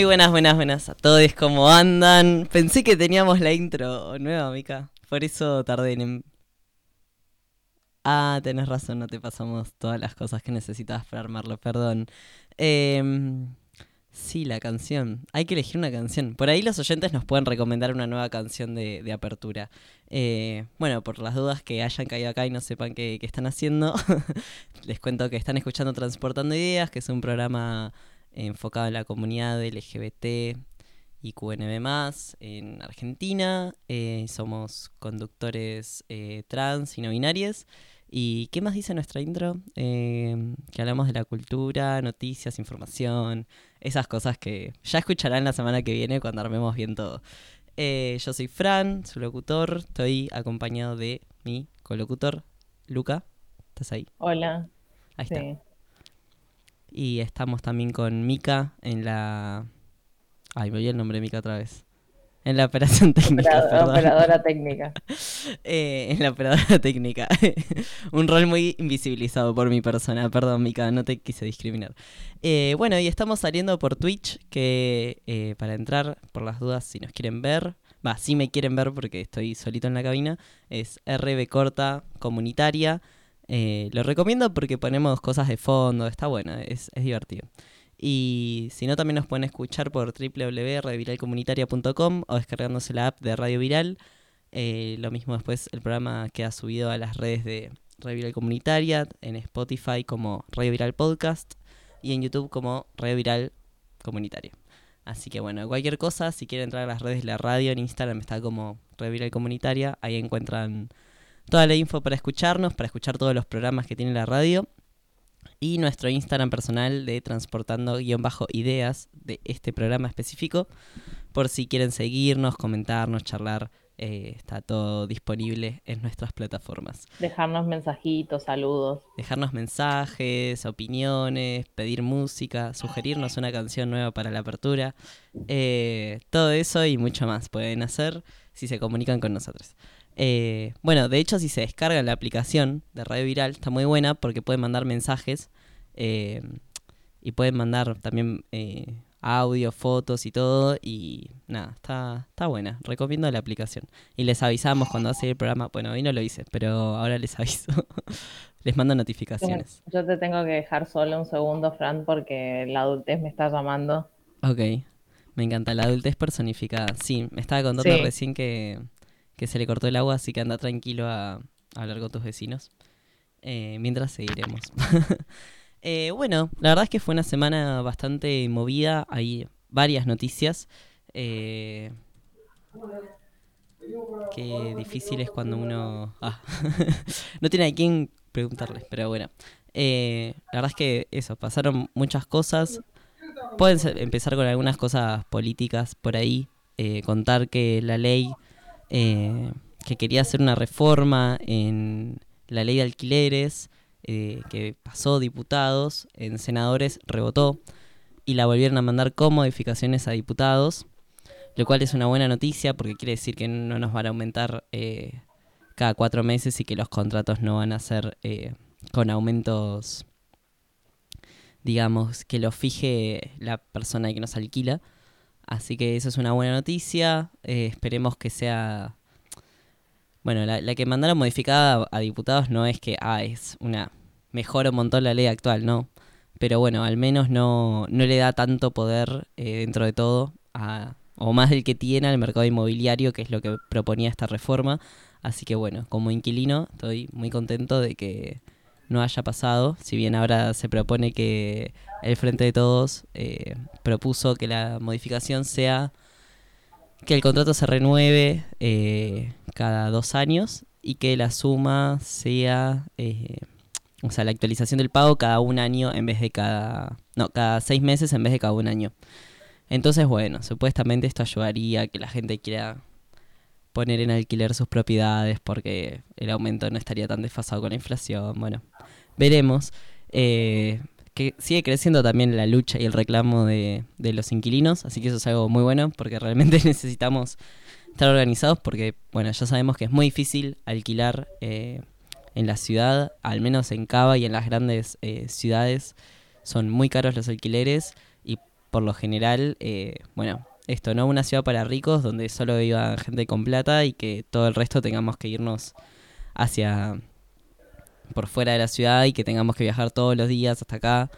Muy buenas, buenas, buenas a todos, ¿cómo andan? Pensé que teníamos la intro nueva, Mica. Por eso tardé en... Ah, tenés razón, no te pasamos todas las cosas que necesitabas para armarlo, perdón. Em, sí, la canción. Hay que elegir una canción. Por ahí los oyentes nos pueden recomendar una nueva canción de, de apertura. Eh, bueno, por las dudas que hayan caído acá y no sepan qué, qué están haciendo, les cuento que están escuchando Transportando Ideas, que es un programa enfocado en la comunidad LGBT y QNB en Argentina. Eh, somos conductores eh, trans y no binarios. ¿Y qué más dice nuestra intro? Eh, que hablamos de la cultura, noticias, información, esas cosas que ya escucharán la semana que viene cuando armemos bien todo. yo soy Fran, su locutor. Estoy acompañado de mi colocutor, Luca. ¿Estás ahí? Hola. Ahí está. Y estamos también con Mika en la. Ay, me voy el nombre de Mika otra vez. En la operación técnica. operadora técnica. Eh, en la operadora técnica. Un rol muy invisibilizado por mi persona. Perdón, Mika, no te quise discriminar. Eh, bueno, y estamos saliendo por Twitch, que eh, para entrar, por las dudas, si nos quieren ver, va, si me quieren ver porque estoy solito en la cabina, es RB corta comunitaria. Eh, lo recomiendo porque ponemos cosas de fondo, está bueno, es, divertido. Y si no, también nos pueden escuchar por www.radioviralcomunitaria.com o descargándose la app de Radio Viral. Eh, lo mismo después el programa queda subido a las redes de Radio Viral Comunitaria, en Spotify como Radio Viral Podcast y en YouTube como Radio Viral Comunitaria. Así que bueno, cualquier cosa, si quieren entrar a las redes de la radio, en Instagram está como Radio Viral Comunitaria, ahí encuentran toda la info para escucharnos, para escuchar todos los programas que tiene la radio. Y nuestro Instagram personal de transportando-ideas de este programa específico. Por si quieren seguirnos, comentarnos, charlar, eh, está todo disponible en nuestras plataformas. Dejarnos mensajitos, saludos. Dejarnos mensajes, opiniones, pedir música, sugerirnos una canción nueva para la apertura. Eh, todo eso y mucho más pueden hacer si se comunican con nosotros. Eh, bueno, de hecho, si se descarga la aplicación de Radio Viral, está muy buena porque pueden mandar mensajes eh, y pueden mandar también eh, audio, fotos y todo. Y nada, está, está buena. Recomiendo la aplicación. Y les avisamos cuando hace el programa. Bueno, hoy no lo hice, pero ahora les aviso. les mando notificaciones. Yo te tengo que dejar solo un segundo, Fran, porque la adultez me está llamando. Ok. Me encanta, la adultez personificada. Sí, me estaba contando recién que que se le cortó el agua, así que anda tranquilo a, hablar con tus vecinos. Eh, mientras seguiremos. Eh, bueno, la verdad es que fue una semana bastante movida, hay varias noticias. Eh, qué difícil es cuando uno... Ah, no tiene a quién preguntarles, pero bueno. la verdad es que eso, pasaron muchas cosas. Pueden empezar con algunas cosas políticas por ahí. contar que la ley eh, que quería hacer una reforma en la ley de alquileres, eh, que pasó diputados, en senadores rebotó y la volvieron a mandar con modificaciones a diputados, lo cual es una buena noticia porque quiere decir que no nos van a aumentar eh, cada cuatro meses y que los contratos no van a ser con aumentos, digamos, que lo fije la persona que nos alquila. Así que eso es una buena noticia. Eh, esperemos que sea... Bueno, la, que mandaron modificada a, diputados no es que, ah, es una... Mejora un montón la ley actual, no. Pero bueno, al menos no, no le da tanto poder eh, dentro de todo, a, o más del que tiene al mercado inmobiliario, que es lo que proponía esta reforma. Así que bueno, como inquilino estoy muy contento de que no haya pasado, si bien ahora se propone que el Frente de Todos eh, propuso que la modificación sea que el contrato se renueve eh, cada dos años y que la suma sea, eh, o sea, la actualización del pago cada un año en vez de cada, no, cada seis meses en vez de cada un año. Entonces, bueno, supuestamente esto ayudaría a que la gente quiera poner en alquiler sus propiedades porque el aumento no estaría tan desfasado con la inflación. Bueno, veremos. Eh, que sigue creciendo también la lucha y el reclamo de, los inquilinos, así que eso es algo muy bueno porque realmente necesitamos estar organizados porque, bueno, ya sabemos que es muy difícil alquilar eh, en la ciudad, al menos en Cava y en las grandes eh, ciudades, son muy caros los alquileres y por lo general, bueno, esto, ¿no? Una ciudad para ricos donde solo iba gente con plata y que todo el resto tengamos que irnos hacia por fuera de la ciudad y que tengamos que viajar todos los días hasta acá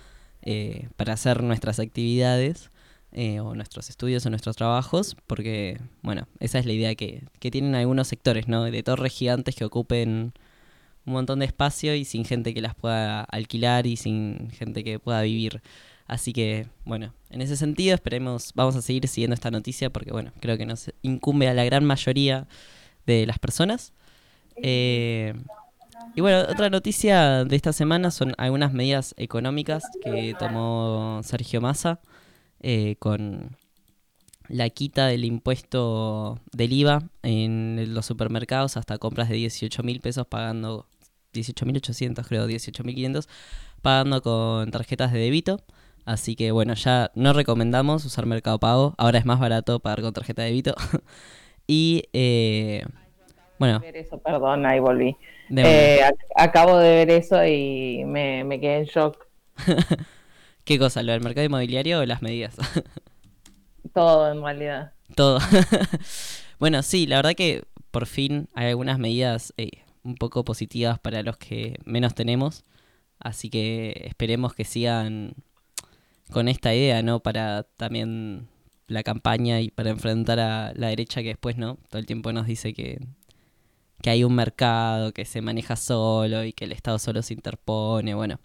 eh, para hacer nuestras actividades eh, o nuestros estudios o nuestros trabajos, porque, bueno, esa es la idea que, que tienen algunos sectores, ¿no? De torres gigantes que ocupen un montón de espacio y sin gente que las pueda alquilar y sin gente que pueda vivir. Así que, bueno, en ese sentido esperemos, vamos a seguir siguiendo esta noticia porque, bueno, creo que nos incumbe a la gran mayoría de las personas. Eh, y bueno, otra noticia de esta semana son algunas medidas económicas que tomó Sergio Massa eh, con la quita del impuesto del IVA en los supermercados hasta compras de 18 mil pesos pagando 18.800 creo, 18.500 pagando con tarjetas de débito. Así que bueno, ya no recomendamos usar Mercado Pago. Ahora es más barato pagar con tarjeta de débito. y eh, bueno. Ver eso, perdón, ahí volví. Eh, acabo de ver eso y me, me quedé en shock. ¿Qué cosa? ¿Lo del mercado inmobiliario o las medidas? Todo, en realidad. Todo. bueno, sí, la verdad que por fin hay algunas medidas eh, un poco positivas para los que menos tenemos. Así que esperemos que sigan con esta idea, ¿no? Para también la campaña y para enfrentar a la derecha que después, ¿no? Todo el tiempo nos dice que, que hay un mercado que se maneja solo y que el Estado solo se interpone, bueno.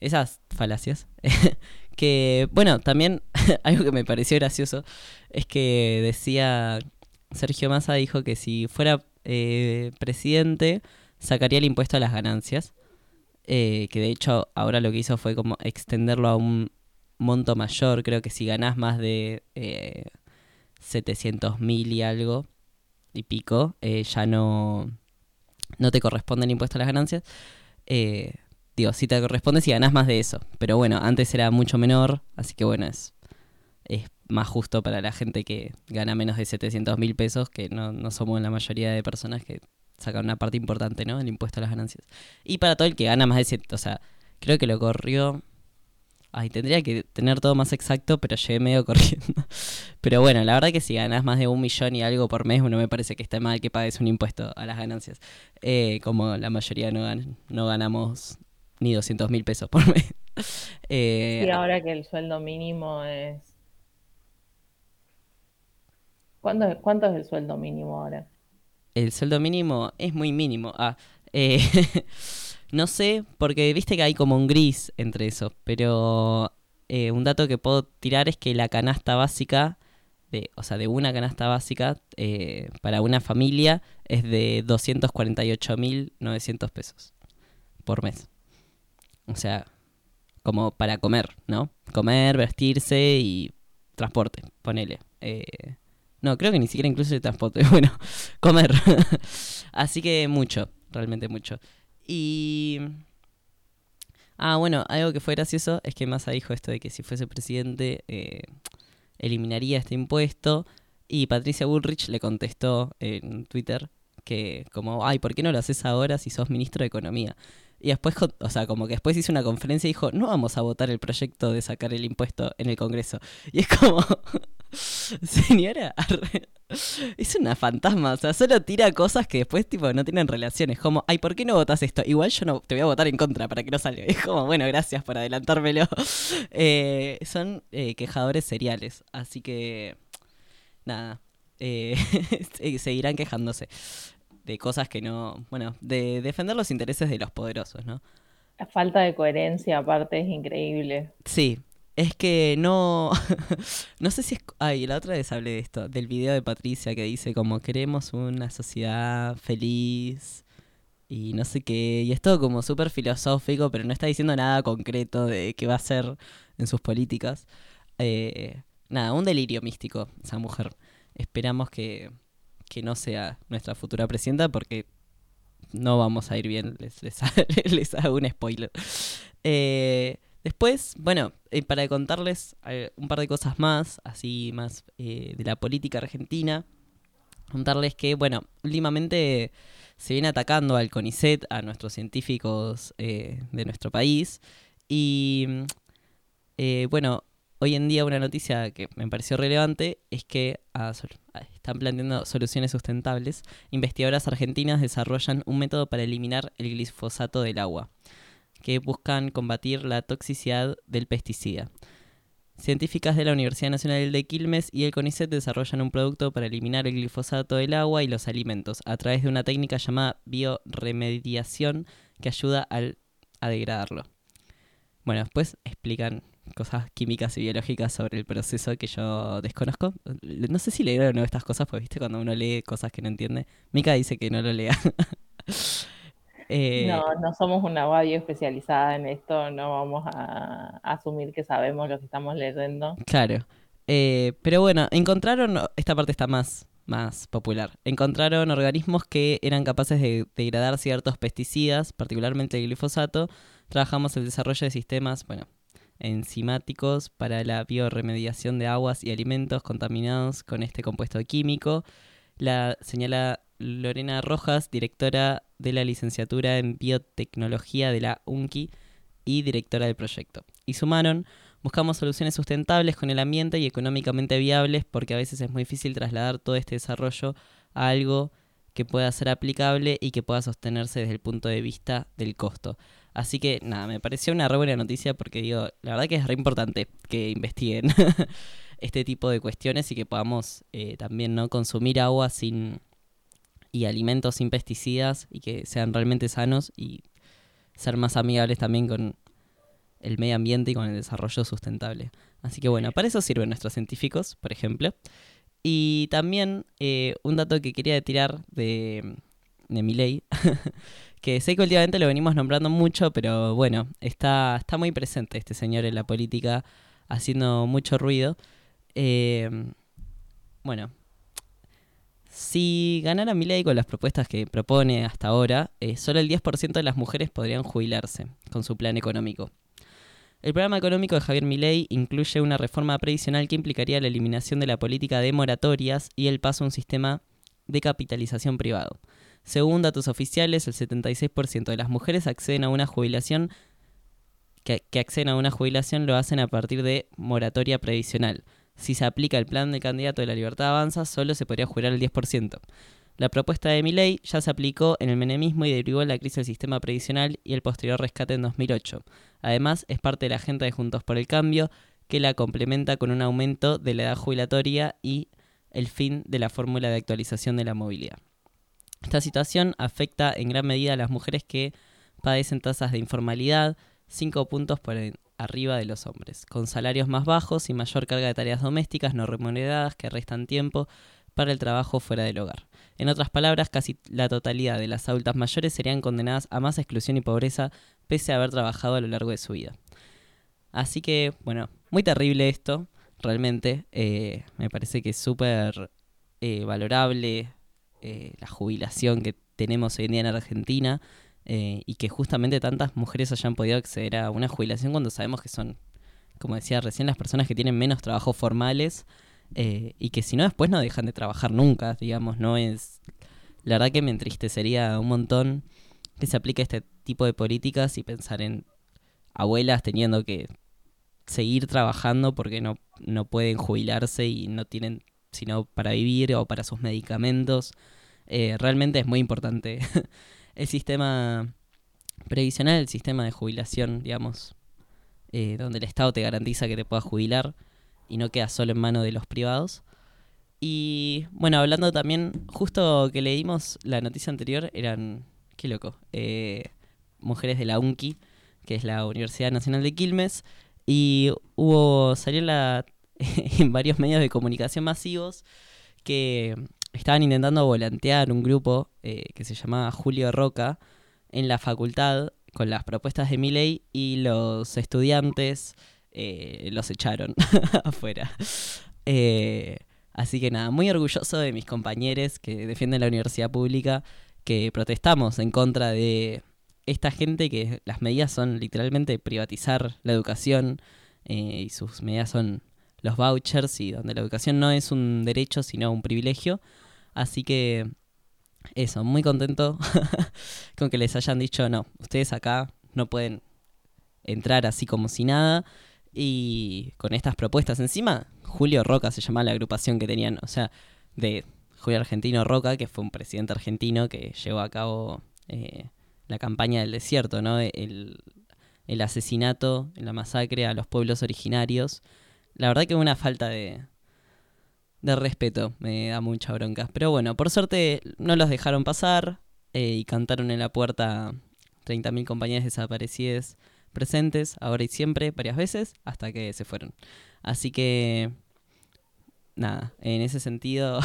Esas falacias. que, bueno, también algo que me pareció gracioso es que decía, Sergio Massa dijo que si fuera eh, presidente sacaría el impuesto a las ganancias. Eh, que de hecho ahora lo que hizo fue como extenderlo a un monto mayor. Creo que si ganás más de eh, 700 mil y algo y pico, eh, ya no, no te corresponde el impuesto a las ganancias. digo, si te corresponde si ganás más de eso. Pero bueno, antes era mucho menor, así que bueno, es, es más justo para la gente que gana menos de 700 mil pesos, que no, no somos la mayoría de personas que sacan una parte importante, ¿no? El impuesto a las ganancias. Y para todo el que gana más de 7, o sea, creo que lo corrió... Ay, tendría que tener todo más exacto, pero llegué medio corriendo. Pero bueno, la verdad que si ganas más de un millón y algo por mes, uno me parece que está mal que pagues un impuesto a las ganancias. Eh, como la mayoría no, no ganamos ni 200 mil pesos por mes. Eh, y ahora que el sueldo mínimo es ¿Cuánto, es el sueldo mínimo ahora? El sueldo mínimo es muy mínimo. Ah, eh, no sé, porque viste que hay como un gris entre eso, pero eh, un dato que puedo tirar es que la canasta básica, de, o sea, de una canasta básica eh, para una familia es de 248.900 pesos por mes. O sea, como para comer, ¿no? Comer, vestirse y transporte, ponele. Eh, no, creo que ni siquiera incluso el transporte. Bueno, comer. Así que mucho, realmente mucho. Y... Ah, bueno, algo que fue gracioso es que Massa dijo esto de que si fuese presidente eh, eliminaría este impuesto. Y Patricia Bullrich le contestó en Twitter que como, ay, ¿por qué no lo haces ahora si sos ministro de Economía? Y después, o sea, como que después hizo una conferencia y dijo, no vamos a votar el proyecto de sacar el impuesto en el Congreso. Y es como, señora, es una fantasma, o sea, solo tira cosas que después tipo no tienen relaciones. Como, ay, ¿por qué no votas esto? Igual yo no te voy a votar en contra para que no salga. Es como, bueno, gracias por adelantármelo. Eh, son eh, quejadores seriales, así que, nada, eh, seguirán quejándose de cosas que no, bueno, de defender los intereses de los poderosos, ¿no? La falta de coherencia aparte es increíble. Sí, es que no, no sé si es... Ay, la otra vez hablé de esto, del video de Patricia que dice como queremos una sociedad feliz y no sé qué, y es todo como súper filosófico, pero no está diciendo nada concreto de qué va a hacer en sus políticas. Eh, nada, un delirio místico esa mujer. Esperamos que, que no sea nuestra futura presidenta porque no vamos a ir bien, les, les, hago un spoiler. Eh, después, bueno, eh, para contarles eh, un par de cosas más, así más de la política argentina, contarles que, bueno, últimamente se viene atacando al CONICET, a nuestros científicos de nuestro país, y bueno, hoy en día una noticia que me pareció relevante es que están planteando soluciones sustentables. Investigadoras argentinas desarrollan un método para eliminar el glifosato del agua, que buscan combatir la toxicidad del pesticida. Científicas de la Universidad Nacional de Quilmes y el CONICET desarrollan un producto para eliminar el glifosato del agua y los alimentos a través de una técnica llamada bioremediación que ayuda a degradarlo. Bueno, después explican cosas químicas y biológicas sobre el proceso que yo desconozco. No sé si leer o no estas cosas, pues viste cuando uno lee cosas que no entiende. Mika dice que no lo lea. Eh, no, no somos una radio especializada en esto, no vamos a, asumir que sabemos lo que estamos leyendo. Claro. Eh, pero bueno, encontraron, esta parte está más, más popular, encontraron organismos que eran capaces de degradar ciertos pesticidas, particularmente el glifosato. Trabajamos el desarrollo de sistemas, bueno, enzimáticos para la bioremediación de aguas y alimentos contaminados con este compuesto químico. La señala Lorena Rojas, directora de la licenciatura en biotecnología de la UNCI y directora del proyecto. Y sumaron, buscamos soluciones sustentables con el ambiente y económicamente viables porque a veces es muy difícil trasladar todo este desarrollo a algo que pueda ser aplicable y que pueda sostenerse desde el punto de vista del costo. Así que nada, me pareció una re buena noticia porque digo, la verdad que es re importante que investiguen este tipo de cuestiones y que podamos eh, también no consumir agua sin y alimentos sin pesticidas y que sean realmente sanos y ser más amigables también con el medio ambiente y con el desarrollo sustentable. Así que bueno, para eso sirven nuestros científicos, por ejemplo. Y también eh, un dato que quería tirar de, de mi ley, que sé que últimamente lo venimos nombrando mucho, pero bueno, está, está muy presente este señor en la política, haciendo mucho ruido. Eh, bueno, si ganara Milei con las propuestas que propone hasta ahora, eh, solo el 10% de las mujeres podrían jubilarse con su plan económico. El programa económico de Javier Milei incluye una reforma previsional que implicaría la eliminación de la política de moratorias y el paso a un sistema de capitalización privado. Según datos oficiales, el 76% de las mujeres acceden a una jubilación que, que acceden a una jubilación lo hacen a partir de moratoria previsional, si se aplica el plan de candidato de la Libertad Avanza, solo se podría jurar el 10%. La propuesta de Milei ya se aplicó en el menemismo y derivó en la crisis del sistema previsional y el posterior rescate en 2008. Además, es parte de la agenda de Juntos por el Cambio, que la complementa con un aumento de la edad jubilatoria y el fin de la fórmula de actualización de la movilidad. Esta situación afecta en gran medida a las mujeres que padecen tasas de informalidad, 5 puntos por, arriba de los hombres, con salarios más bajos y mayor carga de tareas domésticas no remuneradas que restan tiempo para el trabajo fuera del hogar. En otras palabras, casi la totalidad de las adultas mayores serían condenadas a más exclusión y pobreza pese a haber trabajado a lo largo de su vida. Así que, bueno, muy terrible esto, realmente. Eh, me parece que es súper eh, valorable eh, la jubilación que tenemos hoy en día en Argentina. Eh, y que justamente tantas mujeres hayan podido acceder a una jubilación cuando sabemos que son, como decía recién, las personas que tienen menos trabajos formales eh, y que si no después no dejan de trabajar nunca, digamos, no es... La verdad que me entristecería un montón que se aplique este tipo de políticas y pensar en abuelas teniendo que seguir trabajando porque no, no pueden jubilarse y no tienen sino para vivir o para sus medicamentos. Eh, realmente es muy importante el sistema previsional, el sistema de jubilación, digamos, eh, donde el Estado te garantiza que te puedas jubilar y no queda solo en mano de los privados. Y bueno, hablando también, justo que leímos la noticia anterior, eran, qué loco, eh, mujeres de la UNCI, que es la Universidad Nacional de Quilmes, y hubo, salió la, en varios medios de comunicación masivos que estaban intentando volantear un grupo eh, que se llamaba Julio Roca en la facultad con las propuestas de Milley y los estudiantes eh, los echaron afuera. Eh, así que nada, muy orgulloso de mis compañeros que defienden la universidad pública, que protestamos en contra de esta gente que las medidas son literalmente privatizar la educación y sus medidas son los vouchers y donde la educación no es un derecho sino un privilegio. Así que eso, muy contento con que les hayan dicho, no, ustedes acá no pueden entrar así como si nada. Y con estas propuestas encima, Julio Roca se llamaba la agrupación que tenían, o sea, de Julio Argentino Roca, que fue un presidente argentino que llevó a cabo eh, la campaña del desierto, ¿no? El, el asesinato, la masacre a los pueblos originarios. La verdad que una falta de, de respeto, me da mucha bronca. Pero bueno, por suerte no los dejaron pasar eh, y cantaron en la puerta 30.000 compañías desaparecidas presentes, ahora y siempre, varias veces, hasta que se fueron. Así que, nada, en ese sentido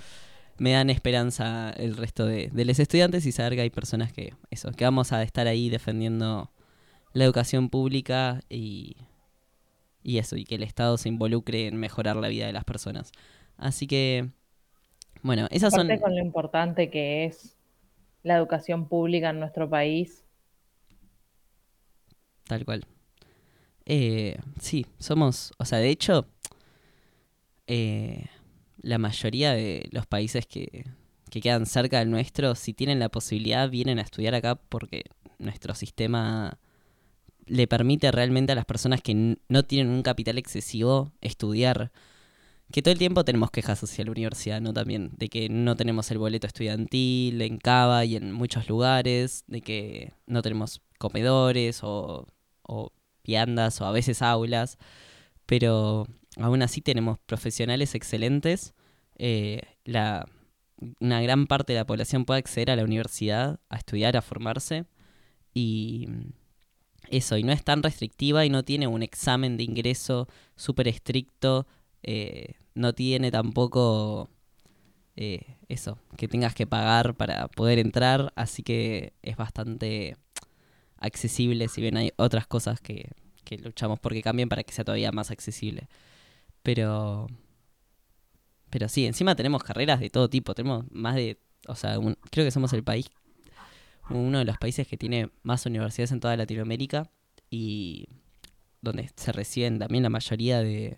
me dan esperanza el resto de, de los estudiantes y saber que hay personas que, eso, que vamos a estar ahí defendiendo la educación pública y, y eso, y que el Estado se involucre en mejorar la vida de las personas. Así que, bueno, esas son... con lo importante que es la educación pública en nuestro país. Tal cual. Eh, sí, somos, o sea, de hecho, eh, la mayoría de los países que, que quedan cerca del nuestro, si tienen la posibilidad, vienen a estudiar acá porque nuestro sistema le permite realmente a las personas que no tienen un capital excesivo estudiar. Que todo el tiempo tenemos quejas hacia la universidad, ¿no? También, de que no tenemos el boleto estudiantil en Cava y en muchos lugares, de que no tenemos comedores o, o viandas o a veces aulas, pero aún así tenemos profesionales excelentes. Eh, la, una gran parte de la población puede acceder a la universidad a estudiar, a formarse y eso, y no es tan restrictiva y no tiene un examen de ingreso súper estricto, eh, no tiene tampoco eh, eso, que tengas que pagar para poder entrar, así que es bastante accesible, si bien hay otras cosas que, que luchamos porque cambien para que sea todavía más accesible. Pero... Pero sí, encima tenemos carreras de todo tipo, tenemos más de, o sea, creo que somos el país uno de los países que tiene más universidades en toda Latinoamérica y donde se reciben también la mayoría de,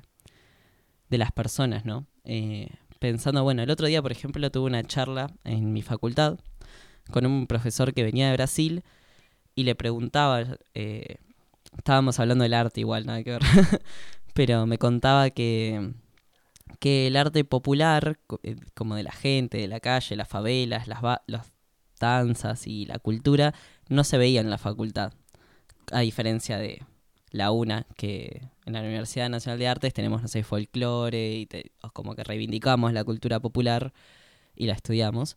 de las personas, ¿no? Eh, pensando, bueno, el otro día, por ejemplo, tuve una charla en mi facultad con un profesor que venía de Brasil y le preguntaba, eh, estábamos hablando del arte igual, nada que ver, pero me contaba que, que el arte popular, eh, como de la gente, de la calle, las favelas, las, los y la cultura no se veía en la facultad, a diferencia de la UNA, que en la Universidad Nacional de Artes tenemos, no sé, folclore y como que reivindicamos la cultura popular y la estudiamos.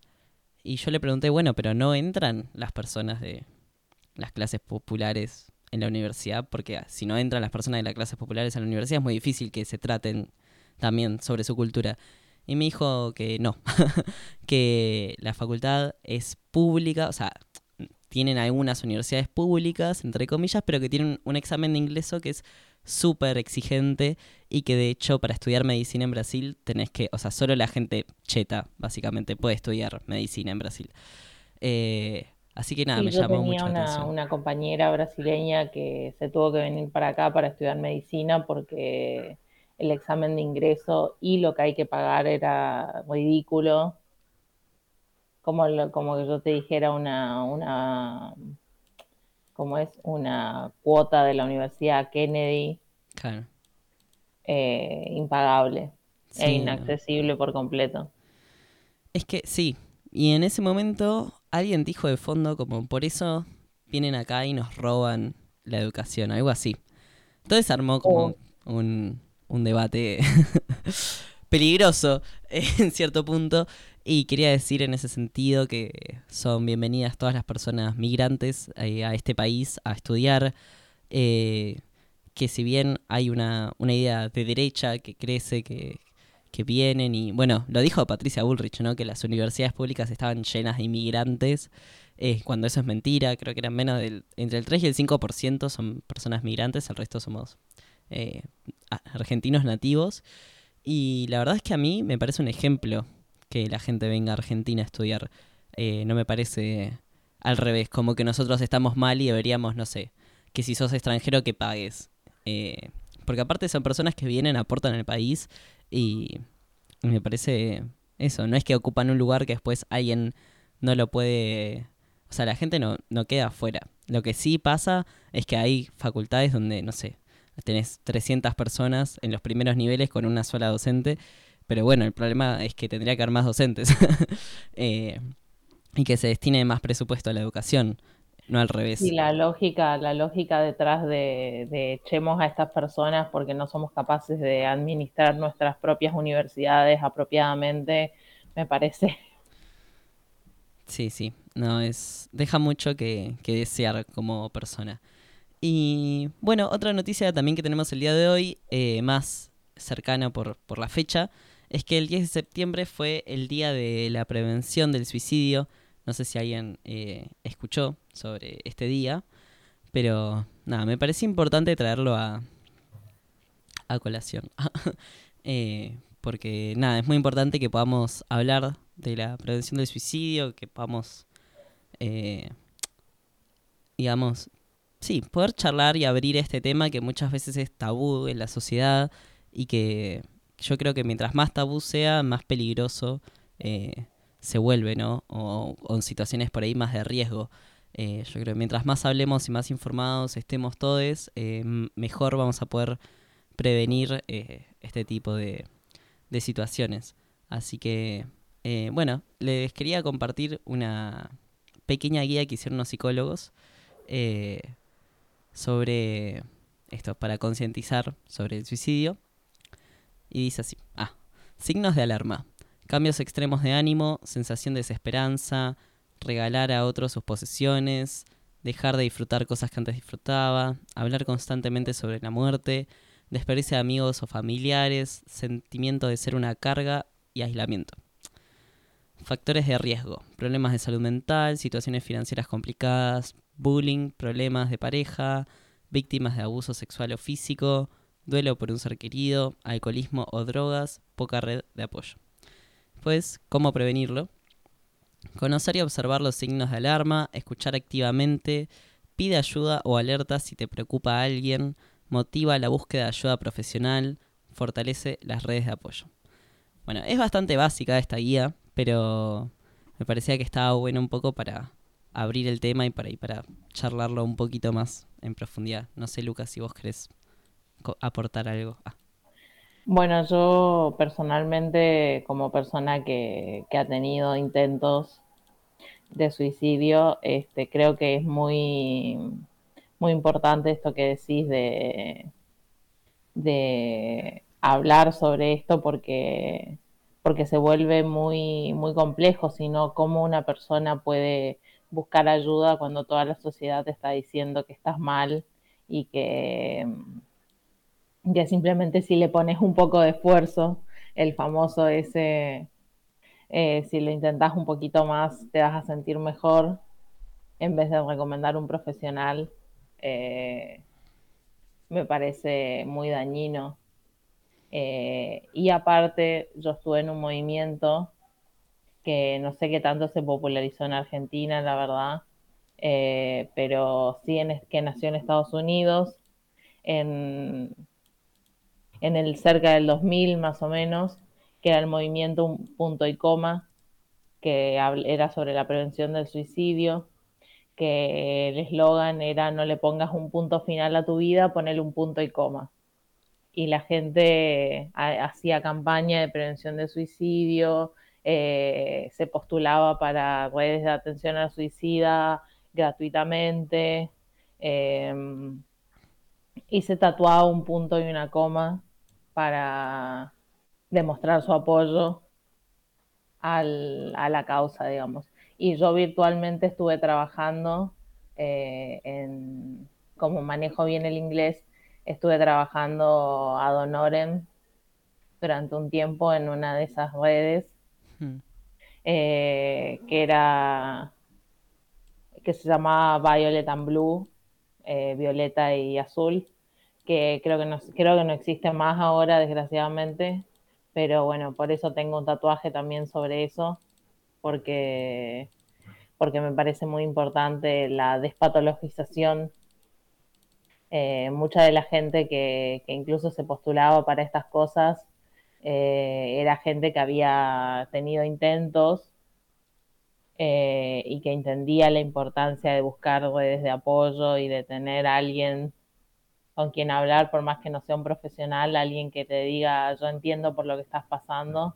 Y yo le pregunté, bueno, pero no entran las personas de las clases populares en la universidad, porque si no entran las personas de las clases populares en la universidad es muy difícil que se traten también sobre su cultura. Y me dijo que no, que la facultad es pública, o sea, tienen algunas universidades públicas, entre comillas, pero que tienen un examen de ingreso que es súper exigente y que de hecho para estudiar medicina en Brasil tenés que, o sea, solo la gente cheta, básicamente, puede estudiar medicina en Brasil. Eh, así que nada, me llamó mucho una, atención. una compañera brasileña que se tuvo que venir para acá para estudiar medicina porque el examen de ingreso y lo que hay que pagar era ridículo. Como, como que yo te dijera una, una, como es una cuota de la Universidad Kennedy. Claro. Eh, impagable e inaccesible por completo. Es que sí, y en ese momento alguien dijo de fondo como por eso vienen acá y nos roban la educación, algo así. Entonces armó como oh. un, un debate peligroso en cierto punto. Y quería decir en ese sentido que son bienvenidas todas las personas migrantes eh, a este país a estudiar. Eh, que si bien hay una, una, idea de derecha que crece, que, que vienen y, bueno, lo dijo Patricia Bullrich, ¿no? Que las universidades públicas estaban llenas de inmigrantes, eh, cuando eso es mentira, creo que eran menos del, entre el 3 y el 5% son personas migrantes, el resto somos eh, argentinos nativos. Y la verdad es que a mí me parece un ejemplo que la gente venga a Argentina a estudiar. Eh, no me parece al revés, como que nosotros estamos mal y deberíamos, no sé, que si sos extranjero que pagues. Eh, porque aparte son personas que vienen, aportan al país y me parece eso, no es que ocupan un lugar que después alguien no lo puede... O sea, la gente no, no queda afuera. Lo que sí pasa es que hay facultades donde, no sé, tenés 300 personas en los primeros niveles con una sola docente, pero bueno, el problema es que tendría que haber más docentes eh, y que se destine más presupuesto a la educación, no al revés. Y la lógica, la lógica detrás de, de echemos a estas personas porque no somos capaces de administrar nuestras propias universidades apropiadamente, me parece. Sí, sí, no es. deja mucho que, que desear como persona. Y bueno, otra noticia también que tenemos el día de hoy, eh, más cercana por, por la fecha, es que el 10 de septiembre fue el día de la prevención del suicidio. No sé si alguien eh, escuchó sobre este día, pero nada, me parece importante traerlo a, a colación. eh, porque nada, es muy importante que podamos hablar de la prevención del suicidio, que podamos, eh, digamos, sí, poder charlar y abrir este tema que muchas veces es tabú en la sociedad y que yo creo que mientras más tabú sea, más peligroso eh, se vuelve, ¿no? O, en situaciones por ahí más de riesgo. Eh, yo creo que mientras más hablemos y más informados estemos todos, eh, mejor vamos a poder prevenir este tipo de, de, situaciones. Así que, bueno, les quería compartir una pequeña guía que hicieron los psicólogos sobre esto, para concientizar sobre el suicidio. Y dice así, ah, signos de alarma, cambios extremos de ánimo, sensación de desesperanza, regalar a otros sus posesiones, dejar de disfrutar cosas que antes disfrutaba, hablar constantemente sobre la muerte, despedirse de amigos o familiares, sentimiento de ser una carga y aislamiento. Factores de riesgo, problemas de salud mental, situaciones financieras complicadas, bullying, problemas de pareja, víctimas de abuso sexual o físico, duelo por un ser querido, alcoholismo o drogas, poca red de apoyo. Pues, ¿cómo prevenirlo? Conocer y observar los signos de alarma, escuchar activamente, pide ayuda o alerta si te preocupa a alguien, motiva la búsqueda de ayuda profesional, fortalece las redes de apoyo. Bueno, es bastante básica esta guía, pero me parecía que estaba bueno un poco para abrir el tema y para, para charlarlo un poquito más en profundidad. No sé, Lucas, si vos querés aportar algo. Ah. Bueno, yo personalmente, como persona que, ha tenido intentos de suicidio, este, creo que es muy, muy importante esto que decís de, de hablar sobre esto porque, porque se vuelve muy, muy complejo, sino cómo una persona puede buscar ayuda cuando toda la sociedad te está diciendo que estás mal y que, ya simplemente si le pones un poco de esfuerzo, el famoso ese, eh, si lo intentas un poquito más, te vas a sentir mejor, en vez de recomendar un profesional, eh, me parece muy dañino. Eh, y aparte, yo estuve en un movimiento que no sé qué tanto se popularizó en Argentina, la verdad, eh, pero sí en, que nació en Estados Unidos, en, en el cerca del 2000 más o menos, que era el movimiento Un Punto y Coma, que era sobre la prevención del suicidio, que el eslogan era no le pongas un punto final a tu vida, ponele un punto y coma. Y la gente hacía campaña de prevención del suicidio, eh, se postulaba para redes de atención al suicida gratuitamente em, y se tatuaba un punto y una coma para demostrar su apoyo a la causa, digamos. Y yo virtualmente estuve trabajando eh, en, como manejo bien el inglés, estuve trabajando ad honorem durante un tiempo en una de esas redes eh, que era que se llamaba Violet and Blue, eh, violeta y azul, que creo que no creo que no existe más ahora, desgraciadamente, pero bueno, por eso tengo un tatuaje también sobre eso, porque porque me parece muy importante la despatologización. Eh, mucha de la gente que, que incluso se postulaba para estas cosas eh, era gente que había tenido intentos eh, y que entendía la importancia de buscar redes de apoyo y de tener a alguien con quien hablar, por más que no sea un profesional, alguien que te diga, yo entiendo por lo que estás pasando,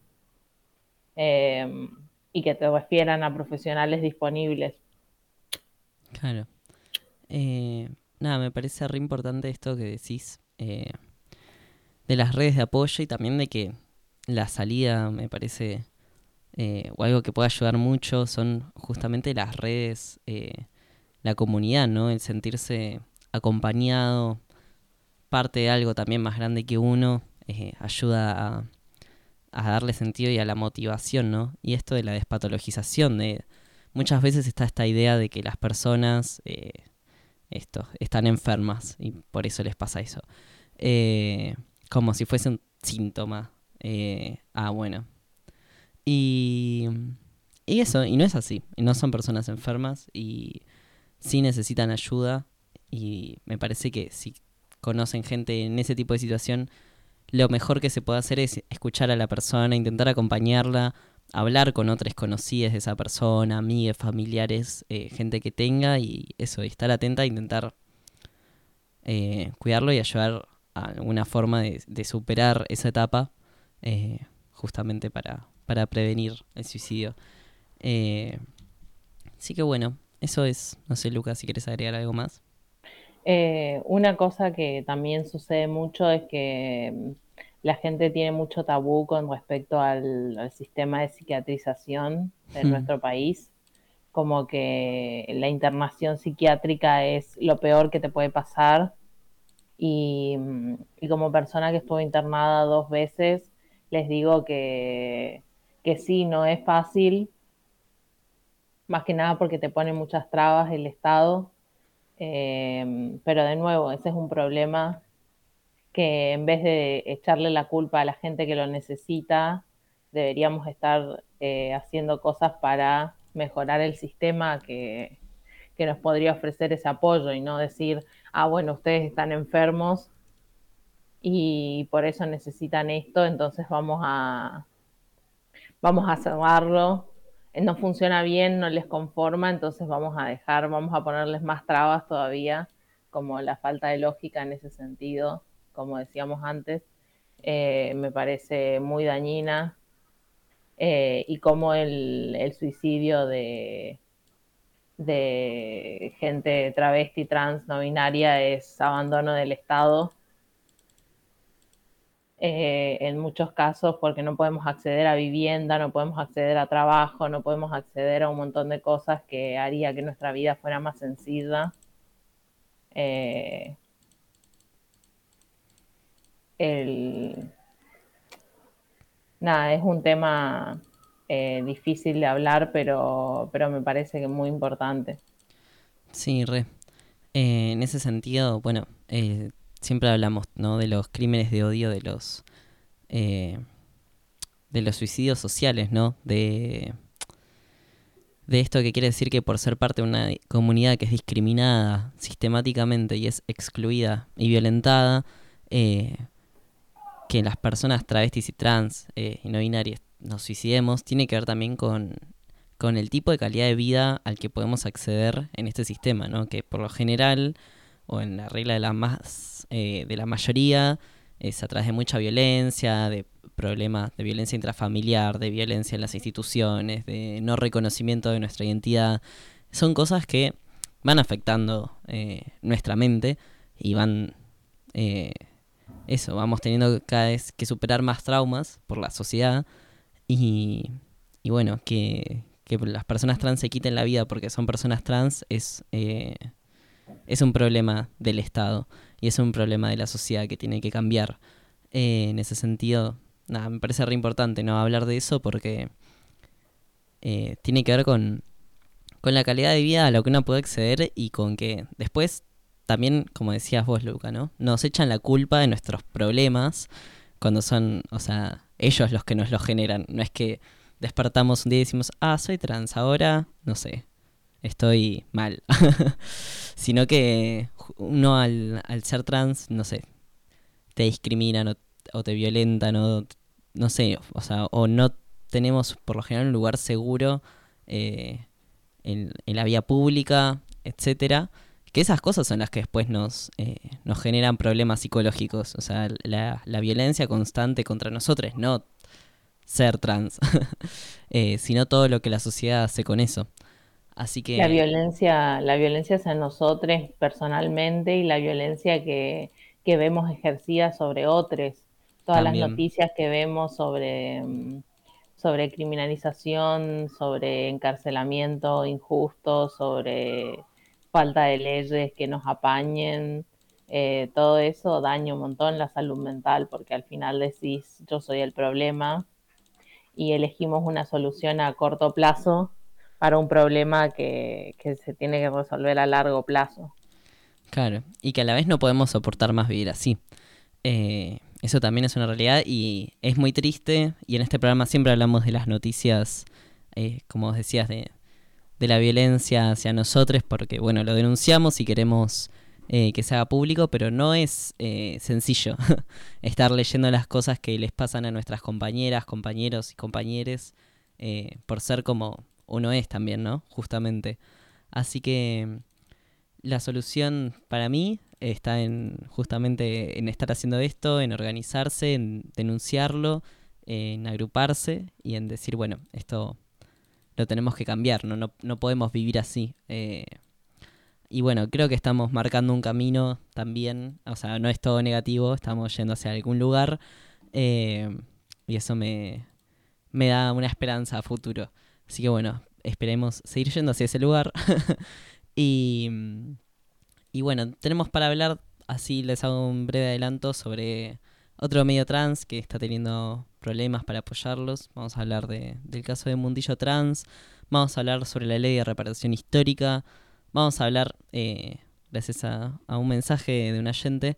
em, y que te refieran a profesionales disponibles. Claro. Eh, nada, me parece re importante esto que decís de las redes de apoyo y también de que la salida me parece eh, o algo que puede ayudar mucho son justamente las redes, la comunidad, ¿no? El sentirse acompañado, parte de algo también más grande que uno, ayuda a, darle sentido y a la motivación, ¿no? Y esto de la despatologización, de muchas veces está esta idea de que las personas están enfermas y por eso les pasa eso. Como si fuese un síntoma. Eh, ah, bueno. Y, y eso, y no es así. No son personas enfermas y sí necesitan ayuda. Y me parece que si conocen gente en ese tipo de situación, lo mejor que se puede hacer es escuchar a la persona, intentar acompañarla, hablar con otras conocidas de esa persona, amigas, familiares, eh, gente que tenga y eso, estar atenta intentar eh, cuidarlo y ayudar a alguna forma de, superar esa etapa eh, justamente para, para prevenir el suicidio. así que bueno, eso es, no sé Lucas, si quieres agregar algo más. una cosa que también sucede mucho es que la gente tiene mucho tabú con respecto al, sistema de psiquiatrización de hmm. nuestro país, como que la internación psiquiátrica es lo peor que te puede pasar. Y, como persona que estuvo internada dos veces, les digo que, que sí, no es fácil, más que nada porque te pone muchas trabas el Estado, eh, pero de nuevo, ese es un problema que en vez de echarle la culpa a la gente que lo necesita, deberíamos estar eh, haciendo cosas para mejorar el sistema que, nos podría ofrecer ese apoyo y no decir, ah, bueno, ustedes están enfermos y por eso necesitan esto, entonces vamos a, vamos a cerrarlo. No funciona bien, no les conforma, entonces vamos a dejar, vamos a ponerles más trabas todavía, como la falta de lógica en ese sentido como decíamos antes, eh, me parece muy dañina eh, y como el, suicidio de, de gente travesti, trans, no binaria es abandono del Estado. Eh, en muchos casos porque no podemos acceder a vivienda, no podemos acceder a trabajo, no podemos acceder a un montón de cosas que haría que nuestra vida fuera más sencilla el... Nada, es un tema eh, difícil de hablar, pero, pero me parece que muy importante. Sí, re. Eh, en ese sentido, bueno, eh, siempre hablamos ¿no? de los crímenes de odio, de los de los suicidios sociales, ¿no? De, de esto que quiere decir que por ser parte de una comunidad que es discriminada sistemáticamente y es excluida y violentada, que las personas travestis y trans eh, y no binarias nos suicidemos tiene que ver también con, el tipo de calidad de vida al que podemos acceder en este sistema, ¿no? Que por lo general, o en la regla de la más eh, de la mayoría, es a través de mucha violencia, de problemas de violencia intrafamiliar, de violencia en las instituciones, de no reconocimiento de nuestra identidad. Son cosas que van afectando eh, nuestra mente y van eso, vamos teniendo cada vez que superar más traumas por la sociedad y, y bueno, que, las personas trans se quiten la vida porque son personas trans es, eh, es un problema del Estado y es un problema de la sociedad que tiene que cambiar. Eh, en ese sentido, nada, me parece re importante no hablar de eso porque eh, tiene que ver con, con la calidad de vida a lo que uno puede acceder y con que después también, como decías vos, Luca, ¿no? Nos echan la culpa de nuestros problemas cuando son, o sea, ellos los que nos lo generan. No es que despertamos un día y decimos, ah, soy trans, ahora, no sé, estoy mal. Sino que uno al, al, ser trans, no sé, te discriminan o, te violentan o, no sé, o sea, o no tenemos por lo general un lugar seguro eh, en, en la vía pública, etcétera que esas cosas son las que después nos, eh, nos generan problemas psicológicos. O sea, la, la violencia constante contra nosotros, no ser trans, eh, sino todo lo que la sociedad hace con eso. Así que... La violencia, la violencia es en nosotros personalmente y la violencia que, que vemos ejercida sobre otros. Todas las noticias que vemos sobre, mm, sobre criminalización, sobre encarcelamiento injusto, sobre falta de leyes que nos apañen, eh, todo eso daña un montón la salud mental porque al final decís yo soy el problema y elegimos una solución a corto plazo para un problema que, se tiene que resolver a largo plazo. Claro, y que a la vez no podemos soportar más vivir así. Eh, eso también es una realidad y es muy triste. Y en este programa siempre hablamos de las noticias, eh, como decías, de, de, la violencia hacia nosotros, porque bueno, lo denunciamos y queremos eh, que se haga público, pero no es eh, sencillo estar leyendo las cosas que les pasan a nuestras compañeras, compañeros y compañeres, eh, por ser como uno es también, ¿no? Justamente. Así que la solución para mí está en justamente en estar haciendo esto, en organizarse, en denunciarlo, en agruparse y en decir, bueno, esto lo tenemos que cambiar, no, no, no podemos vivir así. Y bueno, creo que estamos marcando un camino también, o sea, no es todo negativo, estamos yendo hacia algún lugar eh, y eso me, me da una esperanza a futuro. Así que bueno, esperemos seguir yendo hacia ese lugar. y, y bueno, tenemos para hablar, así les hago un breve adelanto sobre otro medio trans que está teniendo problemas para apoyarlos. Vamos a hablar de, del caso de Mundillo Trans, vamos a hablar sobre la ley de reparación histórica Vamos a hablar, eh, gracias a, un mensaje de un agente,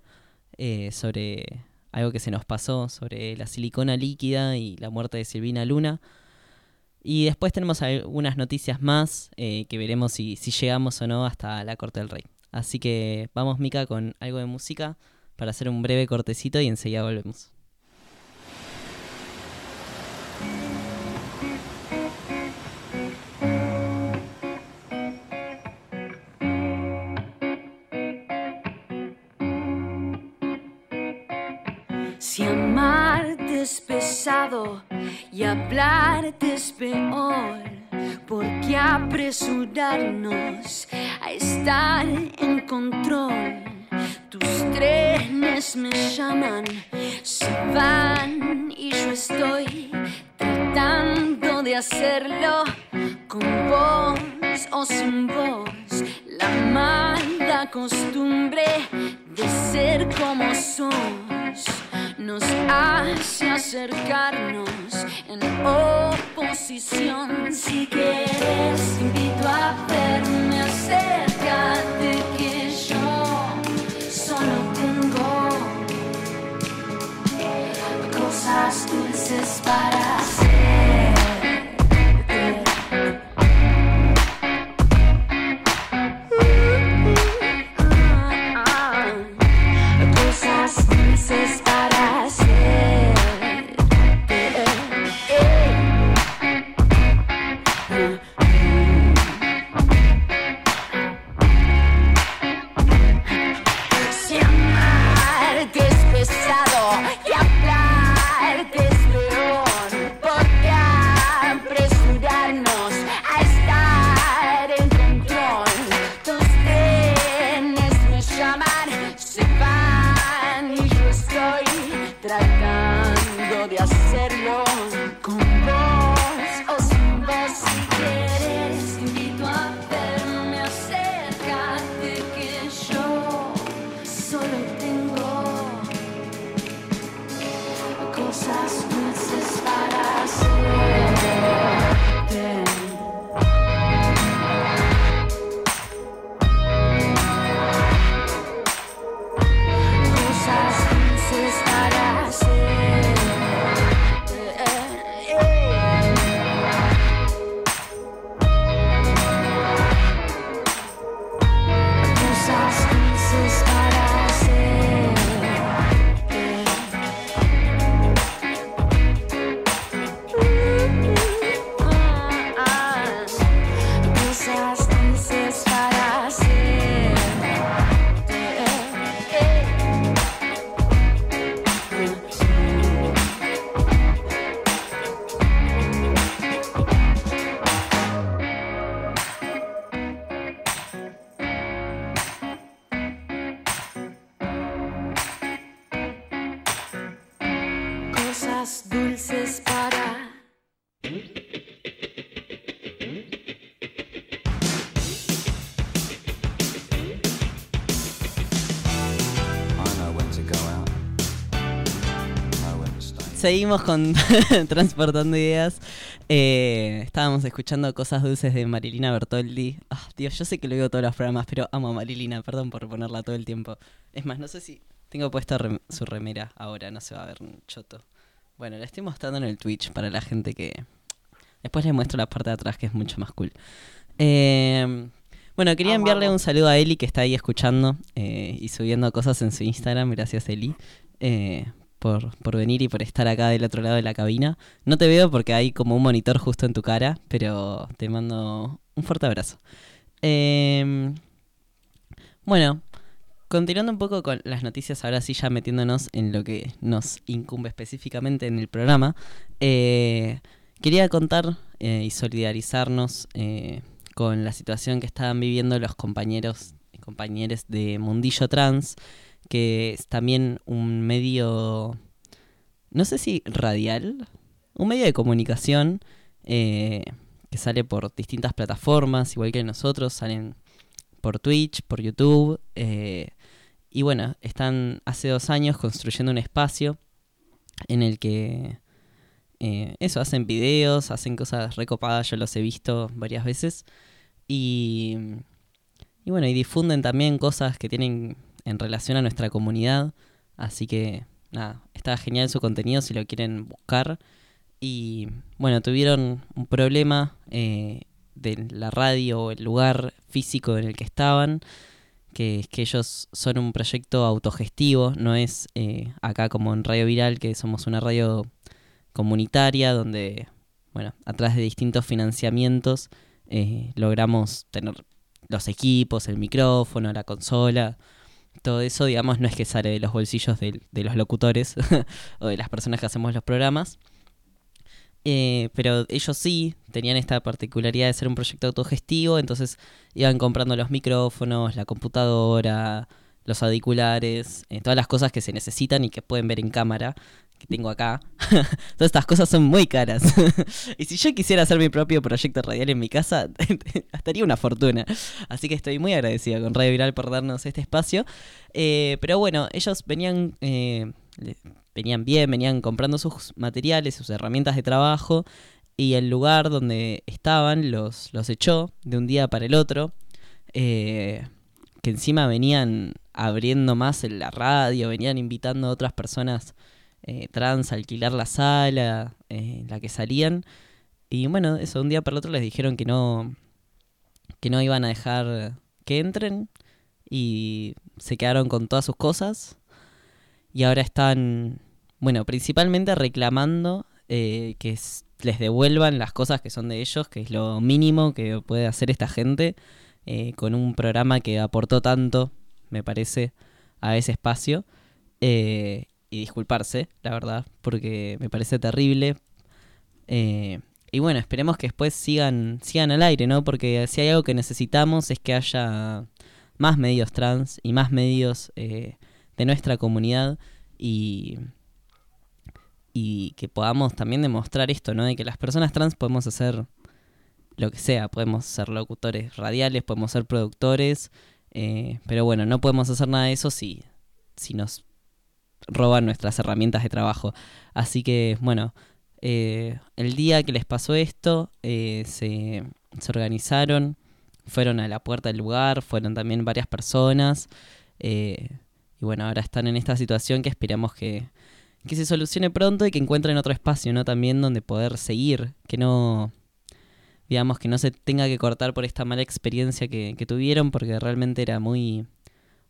eh, sobre algo que se nos pasó, sobre la silicona líquida y la muerte de Silvina Luna. Y después tenemos algunas noticias más eh, que veremos si, si llegamos o no hasta la Corte del Rey. Así que vamos, Mica, con algo de música para hacer un breve cortecito y enseguida volvemos. Y hablarte es peor, ¿por qué apresurarnos a estar en control? Tus trenes me llaman, se van y yo estoy tratando de hacerlo con voz o sin voz. La mala costumbre de ser como sos nos hace acercarnos en oposición. Si quieres, invito a verme, acércate que yo solo tengo cosas dulces para hacer. Seguimos con Transportando Ideas. Eh, estábamos escuchando Cosas Dulces de Marilina Bertoldi. Ah, Dios, yo sé que lo digo todos los programas, pero amo a Marilina, perdón por ponerla todo el tiempo. Es más, no sé si tengo puesta rem- su remera ahora, no se va a ver un choto. Bueno, la estoy mostrando en el Twitch para la gente que... Después les muestro la parte de atrás que es mucho más cool. Eh, bueno, quería enviarle un saludo a Eli que está ahí escuchando eh, y subiendo cosas en su Instagram. Gracias, Eli. Eh, por, por venir y por estar acá del otro lado de la cabina. No te veo porque hay como un monitor justo en tu cara, pero te mando un fuerte abrazo. Em, bueno, continuando un poco con las noticias, ahora sí ya metiéndonos en lo que nos incumbe específicamente en el programa, eh, quería contar eh, y solidarizarnos eh, con la situación que estaban viviendo los compañeros y compañeras de Mundillo Trans, que es también un medio, no sé si radial, un medio de comunicación eh, que sale por distintas plataformas, igual que nosotros, salen por Twitch, por YouTube, eh, y bueno, están hace dos años construyendo un espacio en el que eh, eso, hacen videos, hacen cosas recopadas, yo los he visto varias veces, y, y bueno, y difunden también cosas que tienen en relación a nuestra comunidad. Así que nada, está genial su contenido si lo quieren buscar. Y bueno, tuvieron un problema eh, de la radio o el lugar físico en el que estaban, que es que ellos son un proyecto autogestivo, no es eh, acá como en Radio Viral, que somos una radio comunitaria donde, bueno, a través de distintos financiamientos eh, logramos tener los equipos, el micrófono, la consola, todo eso, digamos, no es que sale de los bolsillos de, de los locutores o de las personas que hacemos los programas. Eh, pero ellos sí tenían esta particularidad de ser un proyecto autogestivo, entonces iban comprando los micrófonos, la computadora, los auriculares, eh, todas las cosas que se necesitan y que pueden ver en cámara, que tengo acá. Todas estas cosas son muy caras. y si yo quisiera hacer mi propio proyecto radial en mi casa, gastaría una fortuna. Así que estoy muy agradecida con Radio Viral por darnos este espacio. Eh, pero bueno, ellos venían, eh, venían bien, venían comprando sus materiales, sus herramientas de trabajo. Y el lugar donde estaban los, los echó de un día para el otro. Eh, que encima venían abriendo más en la radio, venían invitando a otras personas eh, trans alquilar la sala eh, en la que salían. Y bueno, eso, un día para el otro les dijeron que no, que no iban a dejar que entren y se quedaron con todas sus cosas. Y ahora están, bueno, principalmente reclamando eh, que les devuelvan las cosas que son de ellos, que es lo mínimo que puede hacer esta gente eh, con un programa que aportó tanto, me parece, a ese espacio. Eh, y disculparse, la verdad, porque me parece terrible. Eh, y bueno, esperemos que después sigan, sigan al aire, ¿no? Porque si hay algo que necesitamos es que haya más medios trans y más medios eh, de nuestra comunidad y, y que podamos también demostrar esto, ¿no? De que las personas trans podemos hacer lo que sea, podemos ser locutores radiales, podemos ser productores, eh, pero bueno, no podemos hacer nada de eso si, si nos roban nuestras herramientas de trabajo. Así que, bueno, eh, el día que les pasó esto, eh, se, se organizaron, fueron a la puerta del lugar, fueron también varias personas, eh, y bueno, ahora están en esta situación que esperamos que, que se solucione pronto y que encuentren otro espacio, ¿no? También donde poder seguir, que no, digamos, que no se tenga que cortar por esta mala experiencia que, que tuvieron, porque realmente era muy,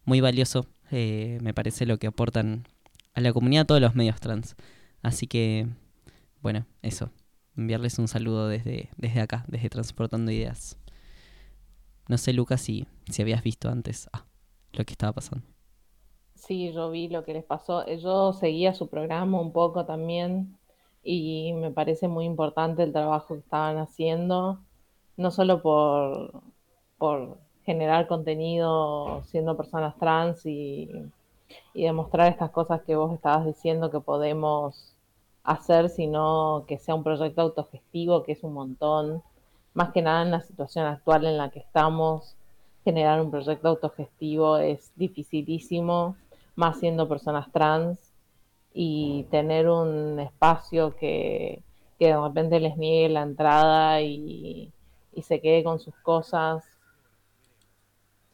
muy valioso, me parece, lo que aportan a la comunidad todos los medios trans. Así que, bueno, eso. Enviarles un saludo desde, desde acá, desde Transportando Ideas. No sé, Lucas, si, si habías visto antes ah, lo que estaba pasando. Sí, yo vi lo que les pasó. Eh, Yo seguía su programa un poco también y me parece muy importante el trabajo que estaban haciendo, no solo por, por generar contenido siendo personas trans y, y demostrar estas cosas que vos estabas diciendo que podemos hacer, sino que sea un proyecto autogestivo, que es un montón. Más que nada en la situación actual en la que estamos, generar un proyecto autogestivo es dificilísimo, más siendo personas trans, y tener un espacio que, que de repente les niegue la entrada y, y se quede con sus cosas.